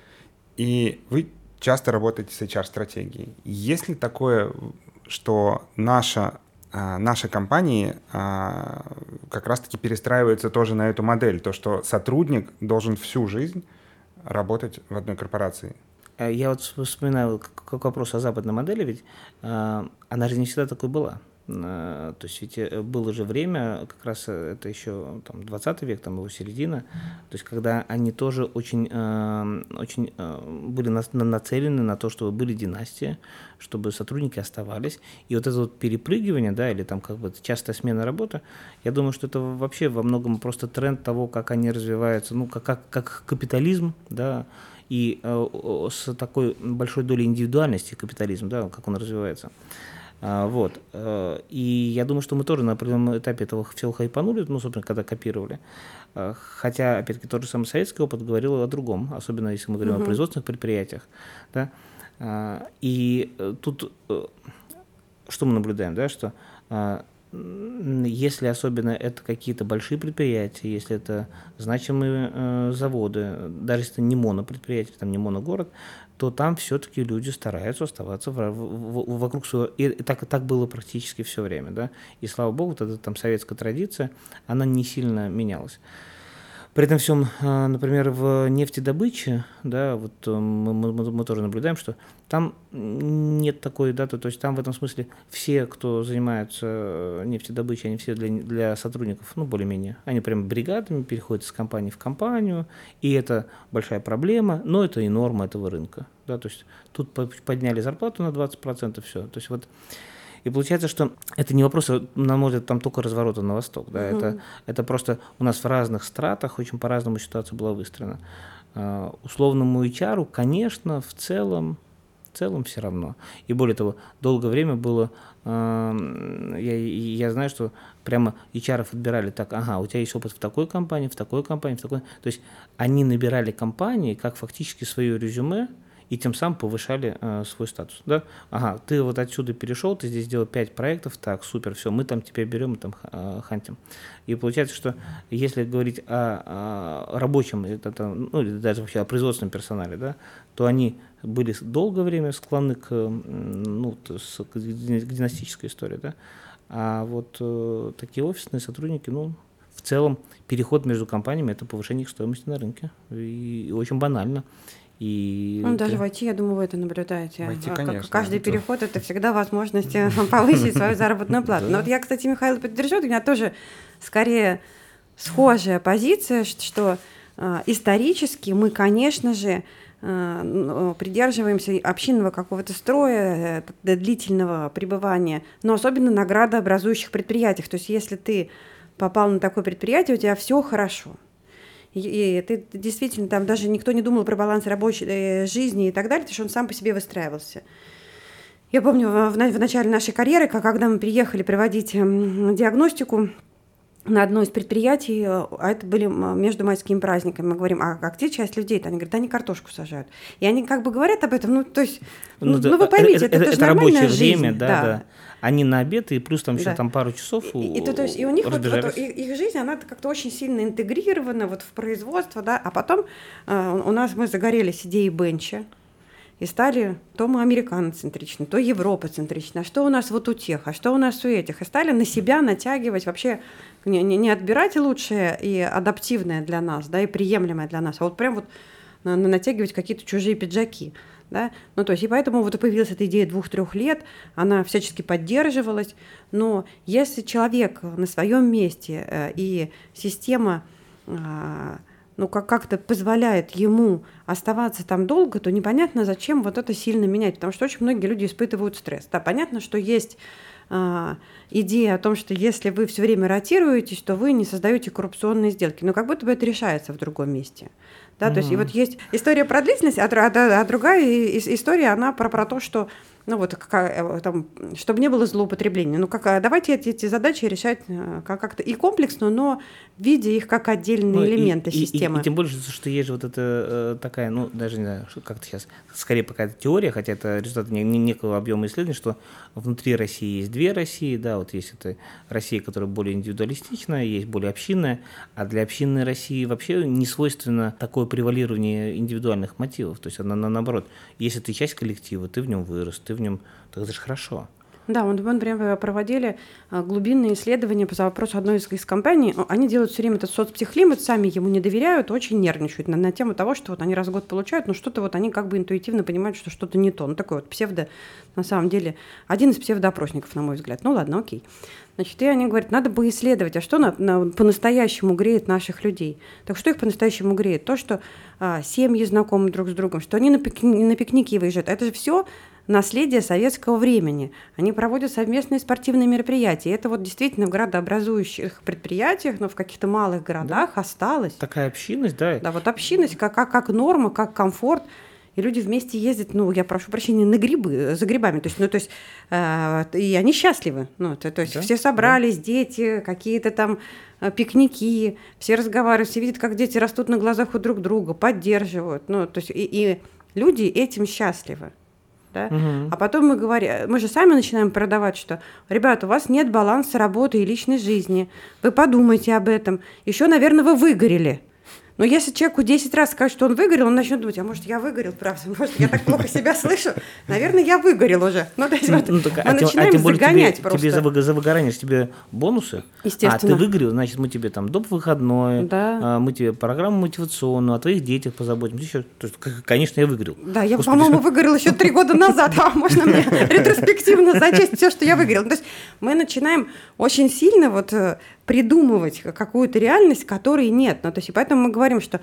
И вы часто работаете с HR-стратегией. Есть ли такое, что наша, а, наши компании а, как раз-таки перестраиваются тоже на эту модель, то, что сотрудник должен всю жизнь работать в одной корпорации? Э, я вот вспоминаю как вопрос о западной модели, ведь а, она же не всегда такой была. Э, то есть ведь э, было же время, как раз э, это еще там, 20 век, там его середина, то есть когда они тоже очень, очень были нацелены на то, чтобы были династии, чтобы сотрудники оставались. И вот это вот перепрыгивание, да, или там как бы частая смена работы, я думаю, что это вообще во многом просто тренд того, как они развиваются, ну, как, как, как капитализм, да, и с такой большой долей индивидуальности капитализм, да, как он развивается. А, вот. Э, и я думаю, что мы тоже на определенном этапе этого всего хайпанули, ну, собственно, когда копировали. Э, хотя, опять-таки, тот же самый советский опыт говорил о другом, особенно если мы говорим угу. о производственных предприятиях. Да? А, и э, тут что мы наблюдаем, да, что если особенно это какие-то большие предприятия, если это значимые э, заводы, даже если это не монопредприятие, там не моногород, то там все-таки люди стараются оставаться в, в, в, вокруг своего. И так, так было практически все время. Да? И слава богу, эта там советская традиция, она не сильно менялась. При этом всем, а, например, в нефтедобыче, да, вот э, мы, мы, мы тоже наблюдаем, что там нет такой даты, то есть там в этом смысле все, кто занимается э, нефтедобычей, они все для, для сотрудников, ну, более-менее, они прям бригадами переходят из компании в компанию, и это большая проблема, но это и норма этого рынка, да, то есть тут подняли зарплату на 20%, все, то есть вот и получается, что это не вопрос, на мой взгляд, там только разворота на восток. Да? Угу. Это, это просто у нас в разных стратах очень по-разному ситуация была выстроена. Uh, условному HR, конечно, в целом, в целом все равно. И более того, долгое время было, uh, я, я знаю, что прямо HR отбирали так, ага, у тебя есть опыт в такой компании, в такой компании, в такой. То есть они набирали компании как фактически свое резюме, и тем самым повышали э, свой статус. Да? Ага, ты вот отсюда перешел, ты здесь сделал 5 проектов, так, супер, все, мы там тебя берем и там э, хантим. И получается, что если говорить о, о рабочем, это, ну, или даже вообще о производственном персонале, да, то они были долгое время склонны к, ну, к династической истории, да, а вот э, такие офисные сотрудники, ну, в целом переход между компаниями – это повышение их стоимости на рынке. И, и очень банально. И ну, даже в IT, я думаю, вы это наблюдаете. В IT, конечно. Каждый это... переход это всегда возможность э, повысить свою заработную плату. Но вот я, кстати, Михаил поддержу, у меня тоже скорее схожая позиция, что э, исторически мы, конечно же, э, придерживаемся общинного какого-то строя, длительного пребывания, но особенно наградообразующих предприятиях. То есть если ты попал на такое предприятие, у тебя все хорошо – и ты действительно там даже никто не думал про баланс рабочей э, жизни и так далее, потому что он сам по себе выстраивался. Я помню в, в начале нашей карьеры, когда мы приехали проводить диагностику на одно из предприятий, э, а это были между майскими праздниками, мы говорим, а, как те часть людей-то? Они говорят, они картошку сажают. И они как бы говорят об этом, ну, то есть, ну, ну, ну вы поймите, это, это, это, это рабочее жизнь, время, да, да. да они на обед, и плюс там еще да. там пару часов и, и, то, то есть, и у них вот, вот, их, их жизнь, она как-то очень сильно интегрирована вот в производство, да, а потом э, у нас мы загорелись идеей бенча, и стали то мы американоцентричны, то европоцентричны, а что у нас вот у тех, а что у нас у этих, и стали на себя натягивать вообще, не, не, не отбирать лучшее и адаптивное для нас, да, и приемлемое для нас, а вот прям вот на, на натягивать какие-то чужие пиджаки. Да? Ну, то есть, и поэтому вот появилась эта идея двух-трех лет, она всячески поддерживалась, но если человек на своем месте э, и система э, ну, как- как-то позволяет ему оставаться там долго, то непонятно, зачем вот это сильно менять, потому что очень многие люди испытывают стресс. Да, понятно, что есть идея о том, что если вы все время ротируетесь, то вы не создаете коррупционные сделки, но как будто бы это решается в другом месте. Да, mm-hmm. то есть и вот есть история про длительность, а, а, а другая история, она про, про то, что ну вот как, э, там, чтобы не было злоупотребления. Ну как, а давайте эти, эти задачи решать э, как-то и комплексно, но видя их как отдельные ну, элементы и, системы. И, и, и тем более, что есть же вот эта э, такая, ну даже не знаю, как-то сейчас, скорее пока это теория, хотя это результат не, не, некого объема исследований, что внутри России есть две России, да, вот есть эта Россия, которая более индивидуалистичная, есть более общинная, а для общинной России вообще не свойственно такое превалирование индивидуальных мотивов, то есть она наоборот, если ты часть коллектива, ты в нем вырос, ты в нем, так это же хорошо. Да, мы, например, проводили а, глубинные исследования по вопросу одной из, из компаний. Они делают все время этот соцпсихлимит, сами ему не доверяют, очень нервничают на, на тему того, что вот они раз в год получают, но что-то вот они как бы интуитивно понимают, что что-то не то. Ну, такой вот псевдо, на самом деле, один из псевдоопросников, на мой взгляд. Ну, ладно, окей. Значит, и они говорят, надо бы исследовать, а что на, на, по-настоящему греет наших людей. Так что их по-настоящему греет? То, что а, семьи знакомы друг с другом, что они на, пик, на пикники выезжают. Это же все наследие советского времени. Они проводят совместные спортивные мероприятия. И это вот действительно в градообразующих предприятиях, но в каких-то малых городах да. осталось. Такая общинность, да? Да, вот общинность как, как, как норма, как комфорт. И люди вместе ездят, ну, я прошу прощения, на грибы, за грибами, то есть, ну, то есть, э, и они счастливы, ну, то, то есть да? все собрались, да. дети, какие-то там э, пикники, все разговаривают, все видят, как дети растут на глазах у друг друга, поддерживают, ну, то есть, и, и люди этим счастливы да? Угу. А потом мы говорим, мы же сами начинаем продавать, что, ребята, у вас нет баланса работы и личной жизни, вы подумайте об этом, еще, наверное, вы выгорели, но если человеку 10 раз скажет, что он выгорел, он начнет думать, а может, я выгорел, правда, может, я так плохо себя слышу. Наверное, я выгорел уже. Ну, то есть, вот, ну, так, мы а начинаем а тем более загонять тебе, просто. Тебе за, за выгорание тебе бонусы, Естественно. а ты выгорел, значит, мы тебе там доп. выходной, да. а, мы тебе программу мотивационную, о твоих детях позаботимся. Еще, то есть, конечно, я выгорел. Да, я, по-моему, выгорел еще три года назад, а можно мне ретроспективно зачесть все, что я выгорел. То есть мы начинаем очень сильно вот э, придумывать какую-то реальность, которой нет. Ну, то есть, и поэтому мы говорим, что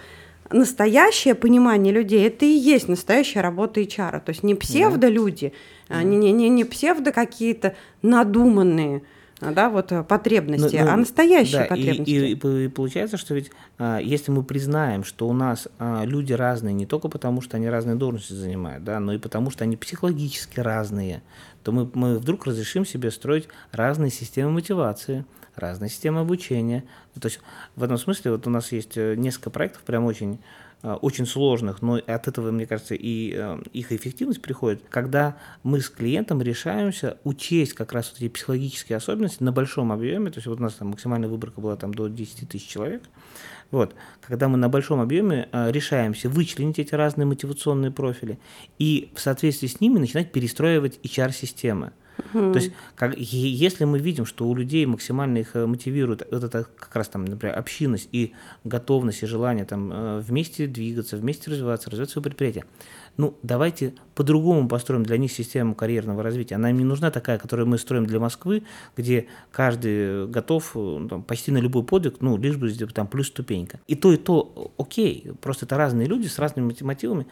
настоящее понимание людей это и есть настоящая работа HR. То есть не псевдолюди, да. не, не, не, не псевдо какие-то надуманные да, вот э, потребности, но, ну, но, а ну, настоящие да, потребности. И, и, и получается, что ведь а, если мы признаем, что у нас а, люди разные не только потому, что они разные должности занимают, да, но и потому, что они психологически разные, то мы, мы вдруг разрешим себе строить разные системы мотивации, разные системы обучения. То есть в этом смысле вот у нас есть э, несколько проектов, прям очень э, очень сложных, но от этого, мне кажется, и э, их эффективность приходит, когда мы с клиентом решаемся учесть как раз вот эти психологические особенности на большом объеме, то есть вот у нас там максимальная выборка была там до 10 тысяч человек, вот, когда мы на большом объеме решаемся вычленить эти разные мотивационные профили и в соответствии с ними начинать перестраивать HR-системы. То есть, как, если мы видим, что у людей максимально их э, мотивирует это как раз там, например, общинность и готовность и желание там э, вместе двигаться, вместе развиваться, развивать свое предприятие, ну, давайте по-другому построим для них систему карьерного развития. Она им не нужна такая, которую мы строим для Москвы, где каждый готов э, ну, там, почти на любой подвиг, ну, лишь бы там плюс ступенька. И то, и то окей, просто это разные люди с разными мотивами.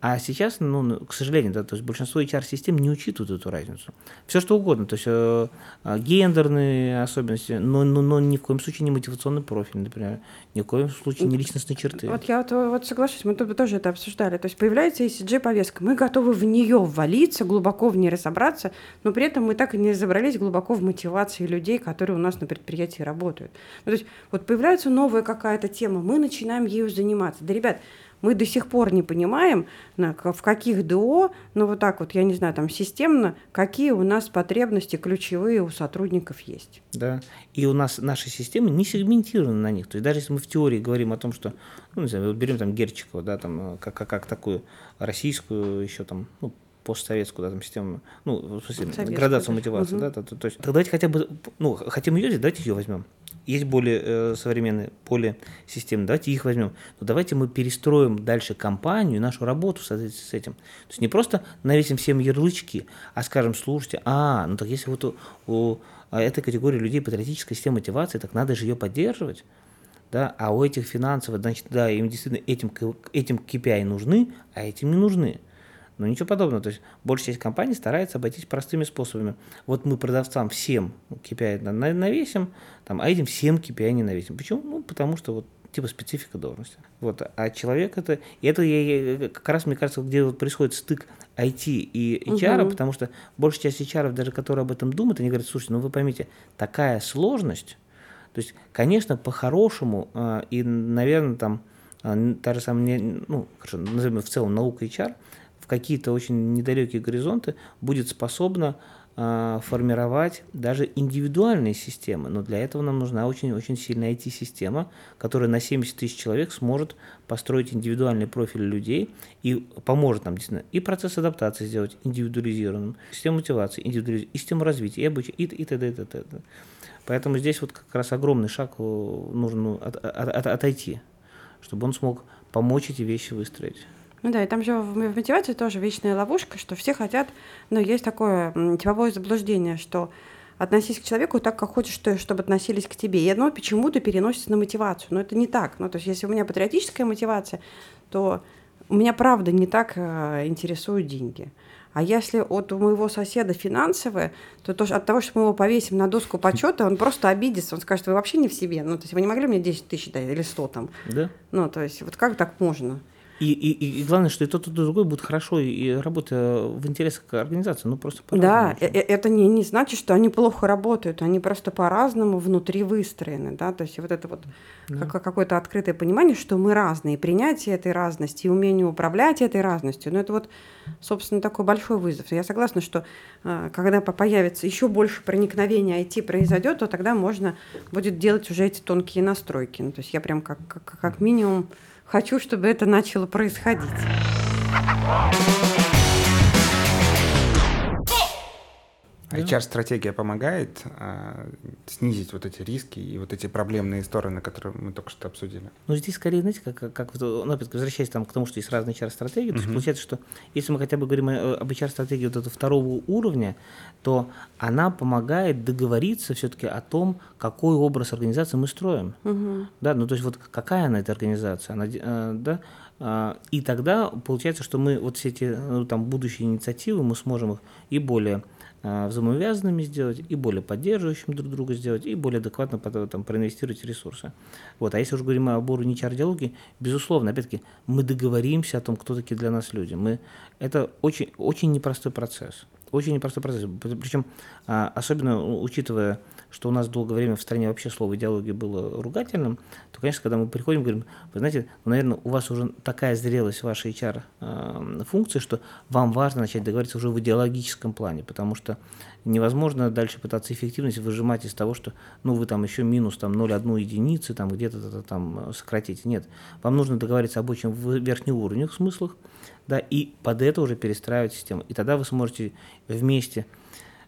А сейчас, ну, к сожалению, да, то есть большинство HR-систем не учитывают эту разницу. Все что угодно, то есть э, э, гендерные особенности, но, но, но ни в коем случае не мотивационный профиль, например, ни в коем случае не личностные черты. Вот я вот, вот соглашусь, мы тоже это обсуждали. То есть появляется ECG-повестка, мы готовы в нее ввалиться, глубоко в ней разобраться, но при этом мы так и не разобрались глубоко в мотивации людей, которые у нас на предприятии работают. Ну, то есть вот появляется новая какая-то тема, мы начинаем ею заниматься. Да, ребят, мы до сих пор не понимаем, в каких ДО, ну вот так вот, я не знаю, там системно, какие у нас потребности ключевые у сотрудников есть. Да, и у нас наши системы не сегментированы на них. То есть даже если мы в теории говорим о том, что, ну, не знаю, вот берем там Герчикова, да, там, как, как, как такую российскую еще там, ну, постсоветскую да, там, систему, ну, в смысле, Советскую, градацию мотивации, угу. да, то, то, то есть, так давайте хотя бы, ну, хотим ее взять, давайте ее возьмем. Есть более э, современные, более системные, давайте их возьмем. Но давайте мы перестроим дальше компанию, нашу работу с, с этим. То есть не просто навесим всем ярлычки, а скажем, слушайте, а, ну так если вот у, у этой категории людей патриотическая система мотивации, так надо же ее поддерживать. Да? А у этих финансовых, значит, да, им действительно этим, этим KPI нужны, а этим не нужны. Но ничего подобного. То есть большая часть компаний старается обойтись простыми способами. Вот мы продавцам всем KPI навесим, там, а этим всем KPI не навесим. Почему? Ну, потому что вот типа специфика должности. Вот. А человек это... И это я, я, как раз, мне кажется, где вот происходит стык IT и HR, угу. потому что большая часть HR, даже которые об этом думают, они говорят, слушайте, ну вы поймите, такая сложность, то есть, конечно, по-хорошему, э, и, наверное, там, э, та же самая, ну, хорошо, назовем в целом наука HR – какие-то очень недалекие горизонты будет способна формировать даже индивидуальные системы. Но для этого нам нужна очень-очень сильная IT-система, которая на 70 тысяч человек сможет построить индивидуальный профиль людей и поможет нам действительно и процесс адаптации сделать индивидуализированным, систему мотивации, индивидуализ... и систему развития, и обучения, и, т.д. и т.д. Поэтому здесь вот как раз огромный шаг э, нужно ну, от, от, от, отойти, чтобы он смог помочь эти вещи выстроить. Ну да, и там же в мотивации тоже вечная ловушка, что все хотят, но ну, есть такое типовое заблуждение, что относись к человеку так, как хочешь, чтобы относились к тебе. И оно почему-то переносится на мотивацию. Но это не так. Ну, то есть, если у меня патриотическая мотивация, то у меня правда не так э, интересуют деньги. А если от у моего соседа финансовые, то тоже от того, что мы его повесим на доску почета, он просто обидится, он скажет, вы вообще не в себе. Ну, то есть вы не могли мне 10 тысяч дать или 100 там. Да. Ну, то есть вот как так можно? И, и, и главное, что и тот, и другой будет хорошо и работа в интересах организации, ну просто Да, э, э, это не, не значит, что они плохо работают, они просто по-разному внутри выстроены, да, то есть вот это вот да. как, какое-то открытое понимание, что мы разные, принятие этой разности, умение управлять этой разностью, ну это вот, собственно, такой большой вызов. Я согласна, что э, когда появится еще больше проникновения IT произойдет, то тогда можно будет делать уже эти тонкие настройки. Ну, то есть я прям как, как, как минимум хочу, чтобы это начало происходить. HR-стратегия помогает а, снизить вот эти риски и вот эти проблемные стороны, которые мы только что обсудили? Ну, здесь скорее, знаете, как, как ну, опять возвращаясь там, к тому, что есть разные HR-стратегии, uh-huh. то есть получается, что если мы хотя бы говорим об HR-стратегии вот этого второго уровня, то она помогает договориться все-таки о том, какой образ организации мы строим. Uh-huh. Да, ну, то есть вот какая она, эта организация, она, э, да, а, и тогда получается, что мы вот все эти ну, там будущие инициативы мы сможем их и более взаимовязанными сделать, и более поддерживающим друг друга сделать, и более адекватно там, проинвестировать ресурсы. Вот. А если уже говорим об уровне HR-диалоги, безусловно, опять-таки, мы договоримся о том, кто такие для нас люди. Мы, это очень, очень непростой процесс. Очень непростой процесс. Причем, а, особенно учитывая что у нас долгое время в стране вообще слово идеология было ругательным, то, конечно, когда мы приходим, говорим, вы знаете, ну, наверное, у вас уже такая зрелость вашей HR-функции, что вам важно начать договориться уже в идеологическом плане, потому что невозможно дальше пытаться эффективность выжимать из того, что ну, вы там еще минус там, 0,1 единицы там, где-то там сократите. Нет, вам нужно договориться об очень верхнеуровневых смыслах, да, и под это уже перестраивать систему. И тогда вы сможете вместе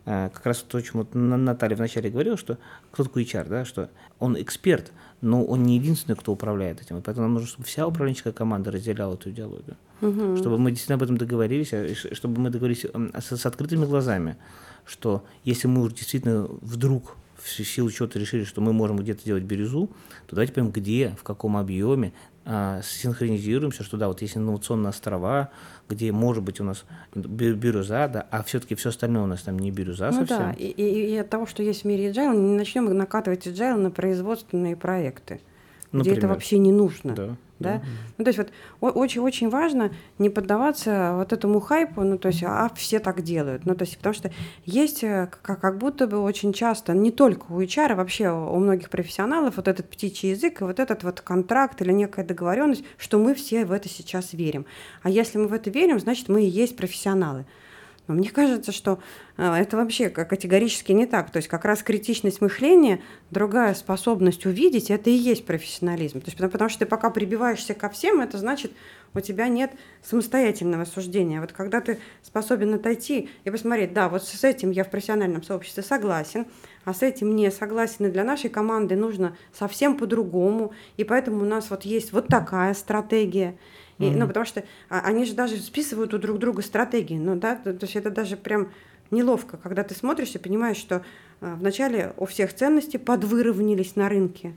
Э, как раз то, о чем вот Наталья вначале говорила, что кто такой HR, да, что он эксперт, но он не единственный, кто управляет этим. И поэтому нам нужно, чтобы вся управленческая команда разделяла эту идеологию. Угу. Чтобы мы действительно об этом договорились, а, чтобы мы договорились с, с открытыми глазами, что если мы уже действительно вдруг в силу чего-то решили, что мы можем где-то делать бирюзу, то давайте поймем, где, в каком объеме, а, синхронизируемся, что да, вот есть инновационные острова, где может быть у нас бирюза, да, а все-таки все остальное у нас там не бирюза ну, совсем. Да, и, и, и от того, что есть в мире agile, не начнем накатывать agile на производственные проекты, Например. где это вообще не нужно. Да да? Mm-hmm. Ну, то есть вот очень-очень важно не поддаваться вот этому хайпу, ну, то есть, а все так делают, ну, то есть, потому что есть э, как, как будто бы очень часто, не только у HR, а вообще у многих профессионалов вот этот птичий язык и вот этот вот контракт или некая договоренность, что мы все в это сейчас верим. А если мы в это верим, значит, мы и есть профессионалы. Но мне кажется, что э, это вообще категорически не так. То есть как раз критичность мышления, другая способность увидеть, это и есть профессионализм. То есть потому, что ты пока прибиваешься ко всем, это значит, у тебя нет самостоятельного суждения. Вот когда ты способен отойти и посмотреть, да, вот с этим я в профессиональном сообществе согласен, а с этим не согласен, и для нашей команды нужно совсем по-другому, и поэтому у нас вот есть вот такая стратегия. И, mm-hmm. Ну, потому что а, они же даже списывают у друг друга стратегии. Ну, да, то, то есть это даже прям неловко, когда ты смотришь и понимаешь, что а, вначале у всех ценности подвыровнялись на рынке.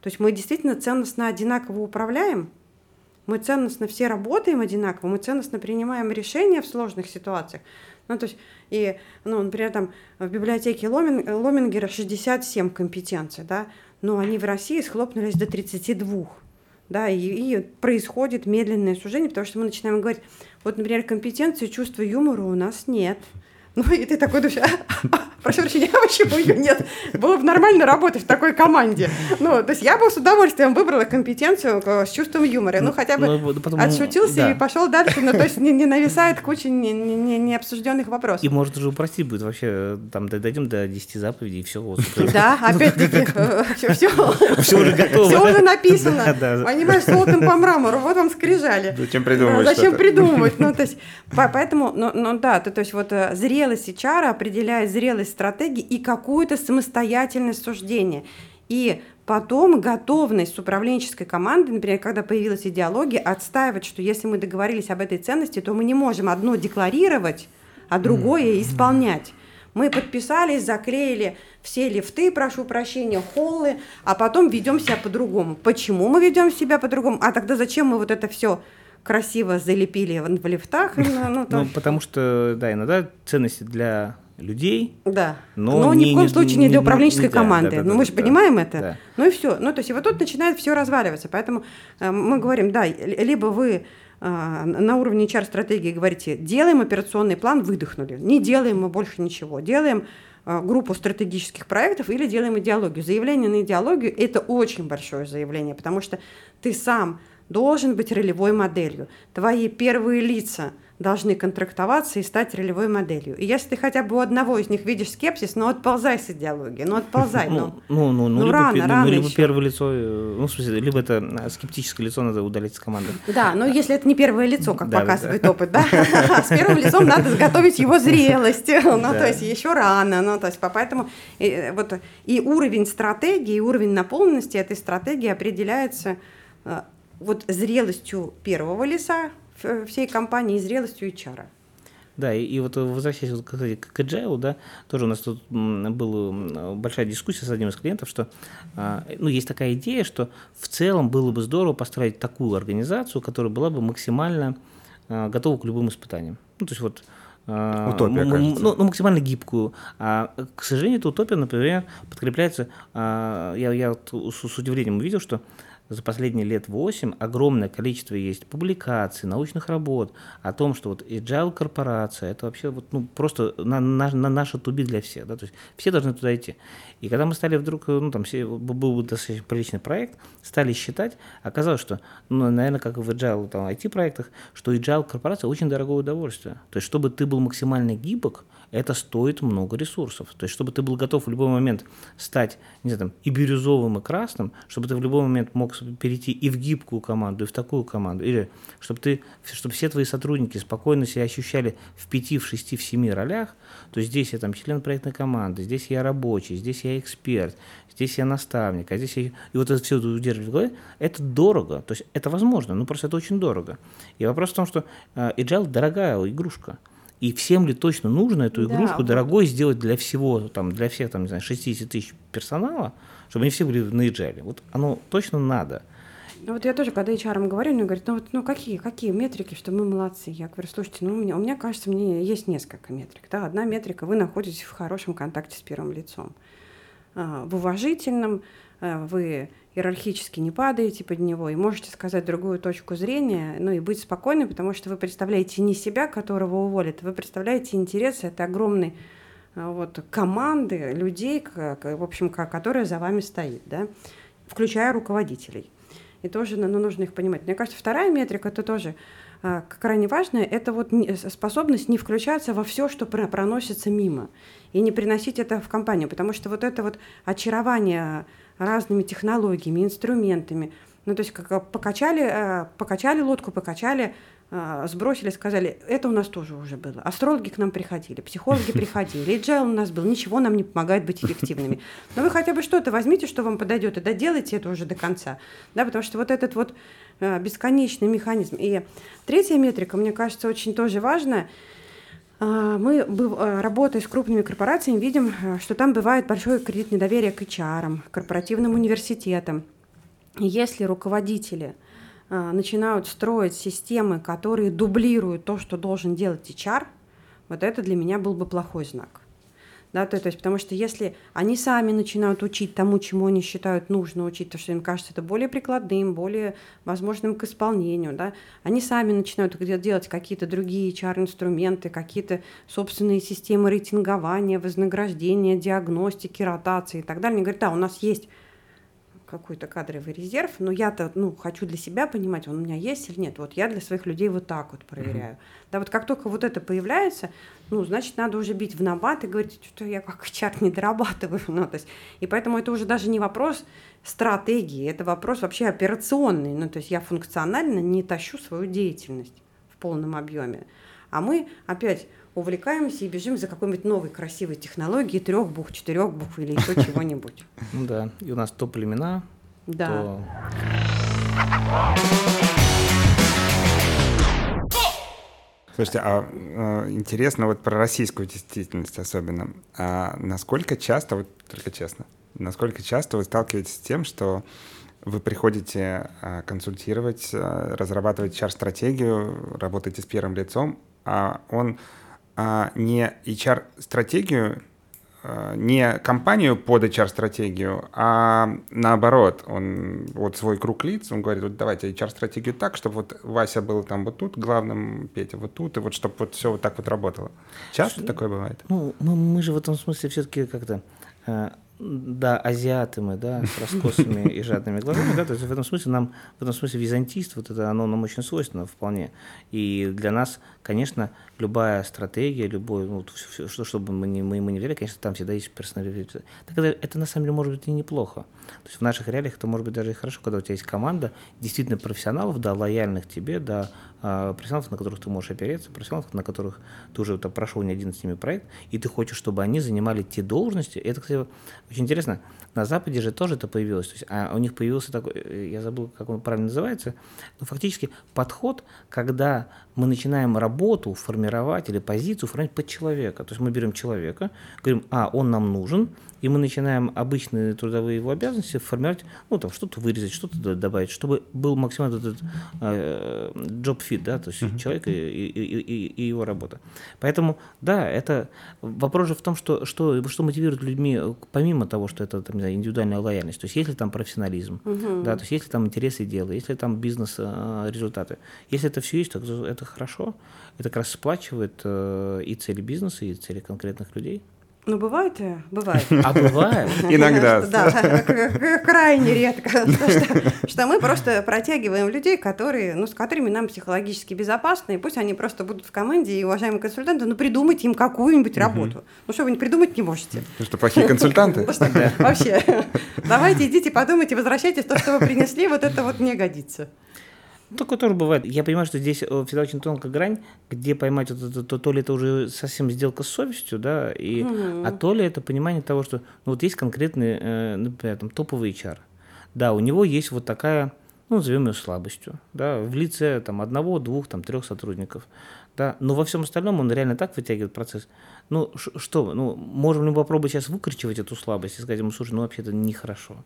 То есть мы действительно ценностно одинаково управляем, мы ценностно все работаем одинаково, мы ценностно принимаем решения в сложных ситуациях. Ну, то есть, и, ну, например, там в библиотеке Ломин, Ломингера 67 компетенций, да, но они в России схлопнулись до 32 да, и, и происходит медленное сужение, потому что мы начинаем говорить, вот, например, компетенции, чувства юмора у нас нет. Ну, и ты такой думаешь, а, прошу прощения, а почему ее нет? Было бы нормально работать в такой команде. Ну, то есть я бы с удовольствием выбрала компетенцию э, с чувством юмора. Ну, хотя бы ну, потом, отшутился да. и пошел дальше, но то есть не, не нависает куча необсужденных не, не, обсужденных вопросов. И может уже упростить будет вообще, там, дойдем до 10 заповедей, и все. Да, опять-таки, все Все уже готово. Все уже написано. Понимаешь, золотом по мрамору, вот вам скрижали. Зачем придумывать Зачем придумывать? Ну, то есть, поэтому, ну, да, то есть вот э, зрелость HR определяет зрелость стратегии и какую-то самостоятельность суждения. И потом готовность управленческой командой, например, когда появилась идеология, отстаивать, что если мы договорились об этой ценности, то мы не можем одно декларировать, а другое исполнять. Мы подписались, заклеили все лифты, прошу прощения, холлы, а потом ведем себя по-другому. Почему мы ведем себя по-другому? А тогда зачем мы вот это все красиво залепили в лифтах? Ну, ну, ну потому что, да, иногда ценности для людей. Да. Но, но ни не, в коем случае не для управленческой не, команды. Да, да, да, ну, мы же да, понимаем это. Да. Ну и все. Ну, то есть, и вот тут начинает все разваливаться. Поэтому э, мы говорим, да, либо вы а, на уровне HR-стратегии говорите, делаем операционный план, выдохнули, не делаем мы больше ничего, делаем а, группу стратегических проектов или делаем идеологию. Заявление на идеологию – это очень большое заявление, потому что ты сам должен быть ролевой моделью. Твои первые лица – должны контрактоваться и стать ролевой моделью. И если ты хотя бы у одного из них видишь скепсис, ну отползай с идеологии, ну отползай, ну, ну, ну, ну, ну, либо, рано, ну, рано либо еще. первое лицо, э, ну, в смысле, либо это э, скептическое лицо надо удалить из команды. Да, но если это не первое лицо, как показывает опыт, да, с первым лицом надо готовить его зрелость, ну, то есть еще рано, ну, то есть поэтому э, вот и уровень стратегии, и уровень наполненности этой стратегии определяется вот зрелостью первого лица, всей компании и зрелостью HR. Да, и, и вот возвращаясь вот, кстати, к agile, да, тоже у нас тут была большая дискуссия с одним из клиентов, что а, ну, есть такая идея, что в целом было бы здорово построить такую организацию, которая была бы максимально а, готова к любым испытаниям. Ну, то есть вот а, Утопия, кажется. Ну, ну, максимально гибкую. А, к сожалению, эта утопия, например, подкрепляется... А, я, я с, с удивлением увидел, что за последние лет 8 огромное количество есть публикаций, научных работ о том, что вот agile корпорация это вообще вот, ну, просто на, на, на наша туби для всех. Да? То есть все должны туда идти. И когда мы стали вдруг, ну там все, был достаточно приличный проект, стали считать, оказалось, что, ну, наверное, как в agile там, IT-проектах, что agile корпорация очень дорогое удовольствие. То есть чтобы ты был максимально гибок, это стоит много ресурсов. То есть, чтобы ты был готов в любой момент стать, не знаю, там, и бирюзовым, и красным, чтобы ты в любой момент мог перейти и в гибкую команду, и в такую команду, или чтобы, ты, чтобы все твои сотрудники спокойно себя ощущали в пяти, в шести, в семи ролях, то здесь я там член проектной команды, здесь я рабочий, здесь я эксперт, здесь я наставник, а здесь я... И вот это все удерживать в голове, это дорого, то есть это возможно, но просто это очень дорого. И вопрос в том, что uh, Agile дорогая игрушка, и всем ли точно нужно эту игрушку да, дорогой сделать для всего, там, для всех, там, не знаю, 60 тысяч персонала, чтобы они все были на agile? Вот оно точно надо. Ну вот я тоже, когда HR говорю, мне говорят, ну вот, ну какие, какие метрики, что мы молодцы? Я говорю, слушайте, ну у меня, у меня кажется, мне есть несколько метрик. Да? Одна метрика, вы находитесь в хорошем контакте с первым лицом. А, в уважительном, а, вы иерархически не падаете под него и можете сказать другую точку зрения, ну и быть спокойны, потому что вы представляете не себя, которого уволят, вы представляете интересы этой огромной а, вот, команды людей, в общем, которая за вами стоит, да, включая руководителей. И тоже ну, нужно их понимать. Мне кажется, вторая метрика это тоже а, крайне важная, это вот способность не включаться во все, что проносится мимо, и не приносить это в компанию, потому что вот это вот очарование разными технологиями, инструментами. Ну, то есть как покачали, э, покачали лодку, покачали, э, сбросили, сказали, это у нас тоже уже было. Астрологи к нам приходили, психологи приходили, agile у нас был, ничего нам не помогает быть эффективными. Но вы хотя бы что-то возьмите, что вам подойдет, и доделайте это уже до конца. Да, потому что вот этот вот э, бесконечный механизм. И третья метрика, мне кажется, очень тоже важная – а, мы, а, работая с крупными корпорациями, видим, а, что там бывает большое кредит недоверия к HR, корпоративным университетам. Если руководители начинают строить системы, которые дублируют то, что должен делать HR, вот это для меня был бы плохой знак. Да, то, то есть, потому что если они сами начинают учить тому, чему они считают нужно учить, то, что им кажется это более прикладным, более возможным к исполнению, да, они сами начинают делать какие-то другие HR-инструменты, какие-то собственные системы рейтингования, вознаграждения, диагностики, ротации и так далее. Они говорят, да, у нас есть какой-то кадровый резерв, но я-то ну, хочу для себя понимать, он у меня есть или нет. Вот я для своих людей вот так вот проверяю. Mm-hmm. Да, вот как только вот это появляется, ну, значит, надо уже бить в набат и говорить, что я как чат не дорабатываю. Ну, то есть, и поэтому это уже даже не вопрос стратегии, это вопрос вообще операционный. Ну, то есть я функционально не тащу свою деятельность в полном объеме. А мы опять увлекаемся и бежим за какой-нибудь новой красивой технологией трех букв, четырех букв или еще чего-нибудь. Ну да, и у нас то племена, да. Слушайте, а, а интересно вот про российскую действительность особенно. А насколько часто, вот только честно, насколько часто вы сталкиваетесь с тем, что вы приходите а, консультировать, а, разрабатывать HR-стратегию, работаете с первым лицом, а он не HR-стратегию э, не компанию под HR-стратегию, а наоборот, он вот свой круг лиц, он говорит, вот давайте HR-стратегию так, чтобы вот Вася был там вот тут главным, Петя вот тут, и вот чтобы вот все вот так вот работало. Часто Что- такое бывает? Ну, мы, мы же в этом смысле все-таки как-то, э, да, азиаты мы, да, с раскосыми и жадными глазами, да, то есть в этом смысле нам, в этом смысле византийство, вот это оно нам очень свойственно вполне. И для нас, конечно, любая стратегия, любой, ну, всё, что, что бы мы ни, мы, мы ни взяли, конечно, там всегда есть персонализация. Так это, это на самом деле может быть и неплохо. То есть в наших реалиях это может быть даже и хорошо, когда у тебя есть команда действительно профессионалов, да, лояльных тебе, да, а, профессионалов, на которых ты можешь опереться, профессионалов, на которых ты уже там, прошел не один с ними проект, и ты хочешь, чтобы они занимали те должности. Это, кстати, очень интересно. На Западе же тоже это появилось. То есть, а у них появился такой, э, я забыл, как он правильно называется, но фактически подход, когда мы начинаем работу формировать или позицию формировать под человека. То есть мы берем человека, говорим, а, он нам нужен, и мы начинаем обычные трудовые его обязанности формировать, ну, там, что-то вырезать, что-то добавить, чтобы был максимально этот э, job fit, да, то есть человек и, и- и- и- его работа. Поэтому, да, это вопрос же в том, что, что, что мотивирует людьми, э, помимо того, что это там, не знаю, индивидуальная лояльность, то есть если там профессионализм, да, то есть если там интересы дела, если там бизнес-результаты, если это все есть, то это хорошо, это как раз сплачивает э, и цели бизнеса, и цели конкретных людей. Ну, бывает, э, бывает. А бывает. Иногда. Да, крайне редко. Что мы просто протягиваем людей, которые, ну, с которыми нам психологически безопасно, и пусть они просто будут в команде, и, уважаемые консультанты, ну, придумайте им какую-нибудь работу. Ну, что вы не придумать не можете? Потому что плохие консультанты. Ну, Вообще, давайте идите, подумайте, возвращайтесь, то, что вы принесли, вот это вот не годится. Ну, такое тоже бывает. Я понимаю, что здесь э, всегда очень тонкая грань, где поймать вот это, то, то ли это уже совсем сделка с совестью, да, и, а то ли это понимание того, что ну, вот есть конкретный, э, например, там, топовый HR. Да, у него есть вот такая, ну, назовем ее слабостью, да, в лице там одного, двух, там, трех сотрудников, да, но во всем остальном он реально так вытягивает процесс. Ну, что, ну, можем ли мы попробовать сейчас выкручивать эту слабость и сказать ему, слушай, ну, вообще это нехорошо.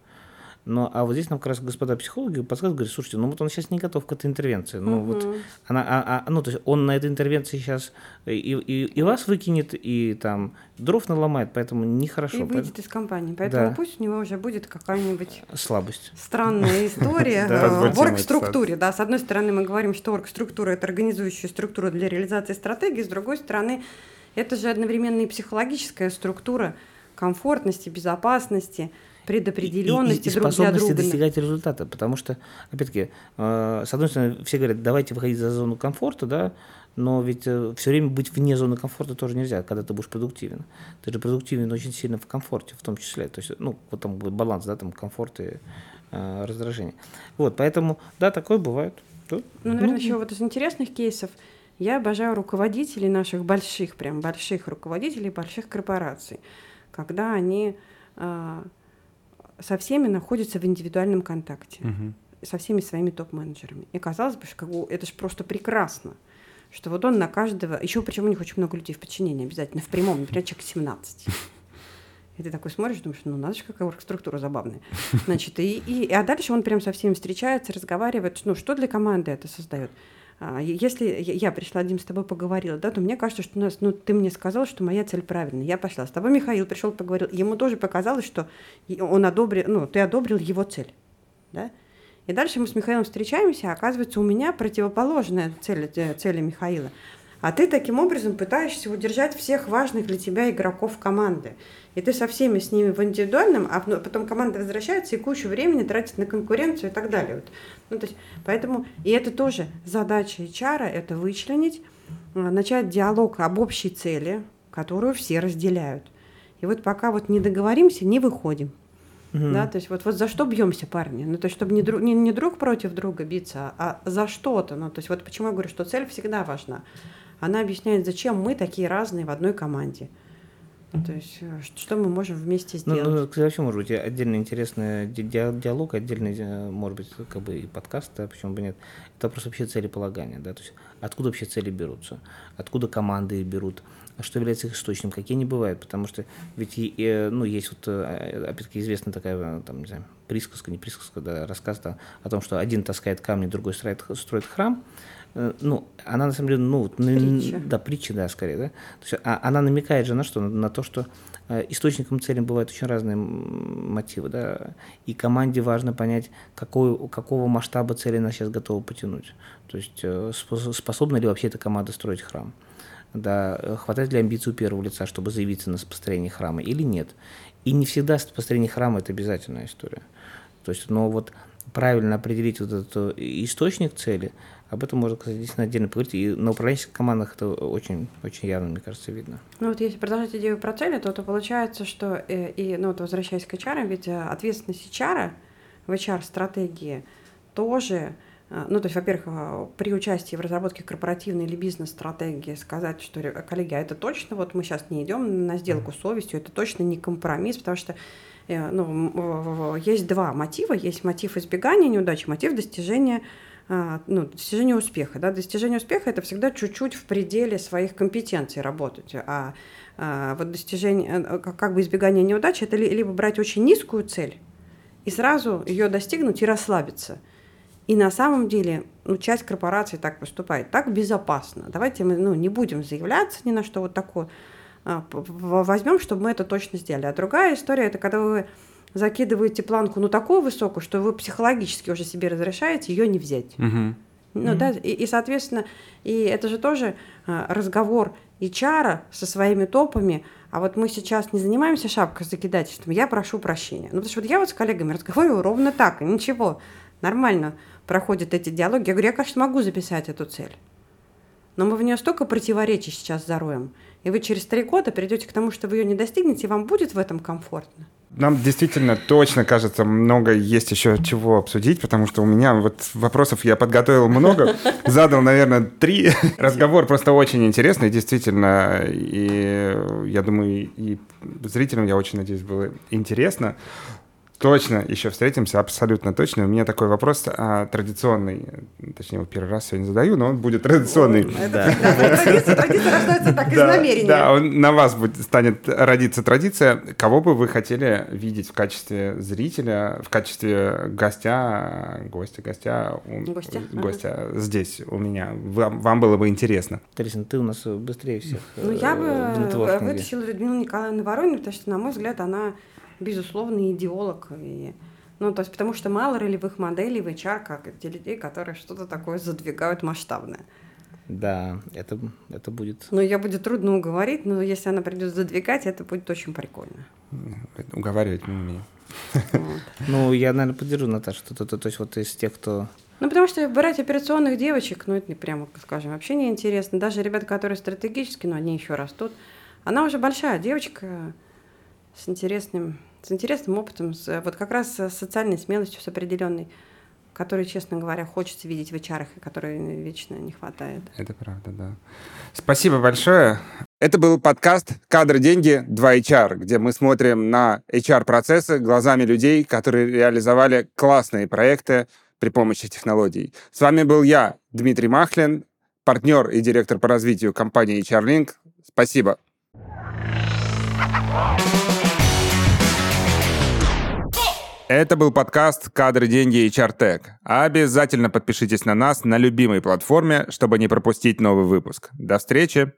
Но, а вот здесь нам как раз господа психологи подсказывают, говорят, слушайте, ну вот он сейчас не готов к этой интервенции. Ну вот она, а, а, ну то есть он на этой интервенции сейчас и, и, и вас выкинет, и там дров наломает, поэтому нехорошо. И выйдет из компании. Поэтому Да. пусть у него уже будет какая-нибудь Слабость. странная история э, в орг-структуре. Да, с одной стороны, мы говорим, что орг-структура – это организующая структура для реализации стратегии, с другой стороны, это же одновременно и психологическая структура комфортности, безопасности, предопределенности и, и, и друг для друга. достигать результата. Потому что, опять-таки, э, с одной стороны, все говорят, давайте выходить за зону комфорта, да, но ведь все время быть вне зоны комфорта тоже нельзя, когда ты будешь продуктивен. Ты же продуктивен очень сильно в комфорте, в том числе. То есть, ну, вот там будет баланс, да, там комфорт и э, раздражение. Вот, поэтому, да, такое бывает. Да. Ну, наверное, еще вот из интересных кейсов я обожаю руководителей наших больших, прям больших руководителей больших корпораций, когда они а, со всеми находятся в индивидуальном контакте, Мгм. со всеми своими топ-менеджерами. И казалось бы, что это же просто прекрасно, что вот он на каждого, еще причем у них очень много людей в подчинении обязательно, в прямом, например, человек 17. И ты такой смотришь, думаешь, ну надо же, какая структура забавная. Значит, и, и, а дальше он прям со всеми встречается, разговаривает, ну что для команды это создает. А, Если я пришла, Дим, с тобой поговорила, да, то мне кажется, что у нас, ну, ты мне сказал, что моя цель правильная. Я пошла. С тобой Михаил пришел, поговорил. Ему тоже показалось, что он одобрил, ну, ты одобрил его цель, да. И дальше мы с Михаилом встречаемся, а оказывается, у меня противоположная цель э, цели Михаила. А ты таким образом пытаешься удержать всех важных для тебя игроков команды. И ты со всеми с ними в индивидуальном, а ну, потом команда возвращается и кучу времени тратит на конкуренцию и так далее. Вот. Ну, то есть, поэтому, и это тоже задача HR, это вычленить, э, начать диалог об общей цели, которую все разделяют. И вот пока вот не договоримся, не выходим. Мгм. Да, то есть вот, вот за что бьемся, парни? Ну, то есть, чтобы не, друг, не, не друг против друга биться, а за что-то. Ну, то есть, вот почему я говорю, что цель всегда важна. Она объясняет, зачем мы такие разные в одной команде. Ну, то есть, э, что мы можем вместе Ну, сделать. ну, кстати, вообще, может быть, отдельно интересный ди- ди- диалог, отдельный, э, может быть, как бы и подкаст, да, почему бы нет. Это просто вообще целеполагание, да, то есть откуда вообще цели берутся, откуда команды их берут, а что является их источником, какие они бывают, потому что ведь, и, ну, есть вот, э, опять-таки, известная такая, там, не знаю, присказка, не присказка, да, рассказ да, о том, что один таскает камни, другой строит, строит храм, ну, она на самом деле, ну, притча. да, притча, да, скорее, да. То есть а, она намекает же на что? На то, что э, источником целям бывают очень разные мотивы, да, и команде важно понять, какой, какого масштаба цели она сейчас готова потянуть. То есть э, способна ли вообще эта команда строить храм да, хватает ли амбиций у первого лица, чтобы заявиться на построение храма или нет. И не всегда построение храма – это обязательная история. То есть, но вот правильно определить вот этот источник цели, об этом можно, кстати, действительно отдельно поговорить. И на управленческих командах это очень, очень явно, мне кажется, видно. Ну вот если продолжать идею про цели, то, то получается, что, э, и, ну вот возвращаясь к HR, ведь э, ответственность HR в HR-стратегии тоже а, ну, то есть, во-первых, при участии в разработке корпоративной или бизнес-стратегии сказать, что, коллеги, а это точно, вот мы сейчас не идем на сделку с совестью, это точно не компромисс, потому что э, ну, есть два мотива. Есть мотив избегания неудачи, мотив достижения ну, достижение успеха. Да? Достижение успеха – это всегда чуть-чуть в пределе своих компетенций работать. А, а вот достижение, э, как бы избегание неудачи – это либо брать очень низкую цель и сразу ее достигнуть и расслабиться – и на самом деле ну, часть корпораций так поступает, так безопасно. Давайте мы ну, не будем заявляться ни на что вот такое. А, возьмем, чтобы мы это точно сделали. А другая история это когда вы закидываете планку ну такую высокую, что вы психологически уже себе разрешаете ее не взять. Угу. Ну, mm да, и, и, соответственно, и это же тоже а, разговор HR со своими топами, а вот мы сейчас не занимаемся шапкой закидательством, я прошу прощения. Ну, потому что вот я вот с коллегами разговариваю ровно так, и ничего, нормально проходят эти диалоги. Я говорю, я, конечно, могу записать эту цель, но мы в нее столько противоречий сейчас зароем, и вы через три года придете к тому, что вы ее не достигнете, и вам будет в этом комфортно. Нам действительно точно кажется, много есть еще чего обсудить, потому что у меня вот вопросов я подготовил много, задал, наверное, три. Разговор просто очень интересный, действительно, и я думаю, и зрителям, я очень надеюсь, было интересно. Точно, еще встретимся, абсолютно точно. У меня такой вопрос а, традиционный, точнее, его первый раз сегодня задаю, но он будет традиционный. Традиция рождается так из намерения. Да, на вас станет родиться традиция. Кого бы вы хотели видеть в качестве зрителя, в качестве гостя, гостя, гостя, гостя здесь у меня? Вам было бы интересно. Трисин, ты у нас быстрее всех. Ну, я э, бы вытащила Людмилу Николаевну Воронину, потому что, на мой взгляд, она безусловный идеолог. И, ну, то есть, потому что мало ролевых моделей в HR, как те людей, которые что-то такое задвигают масштабное. Да, это, это будет... Ну, ее будет трудно уговорить, но если она придет задвигать, это будет очень прикольно. Уговаривать не умею. Ну, я, наверное, поддержу Наташу. То, то, то есть вот из тех, кто... Ну, потому что брать операционных девочек, ну, это не прямо, скажем, вообще не интересно. Даже ребята, которые стратегически, но они еще растут. Она уже большая девочка с интересным с интересным опытом, с, вот как раз с социальной смелостью, с определенной, которой, честно говоря, хочется видеть в HR, и которой вечно не хватает. Это правда, да. Спасибо большое. Это был подкаст «Кадры, деньги, 2 HR», где мы смотрим на HR-процессы глазами людей, которые реализовали классные проекты при помощи технологий. С вами был я, Дмитрий Махлин, партнер и директор по развитию компании HR-Link. Спасибо. Это был подкаст «Кадры, деньги и чартек». Обязательно подпишитесь на нас на любимой платформе, чтобы не пропустить новый выпуск. До встречи!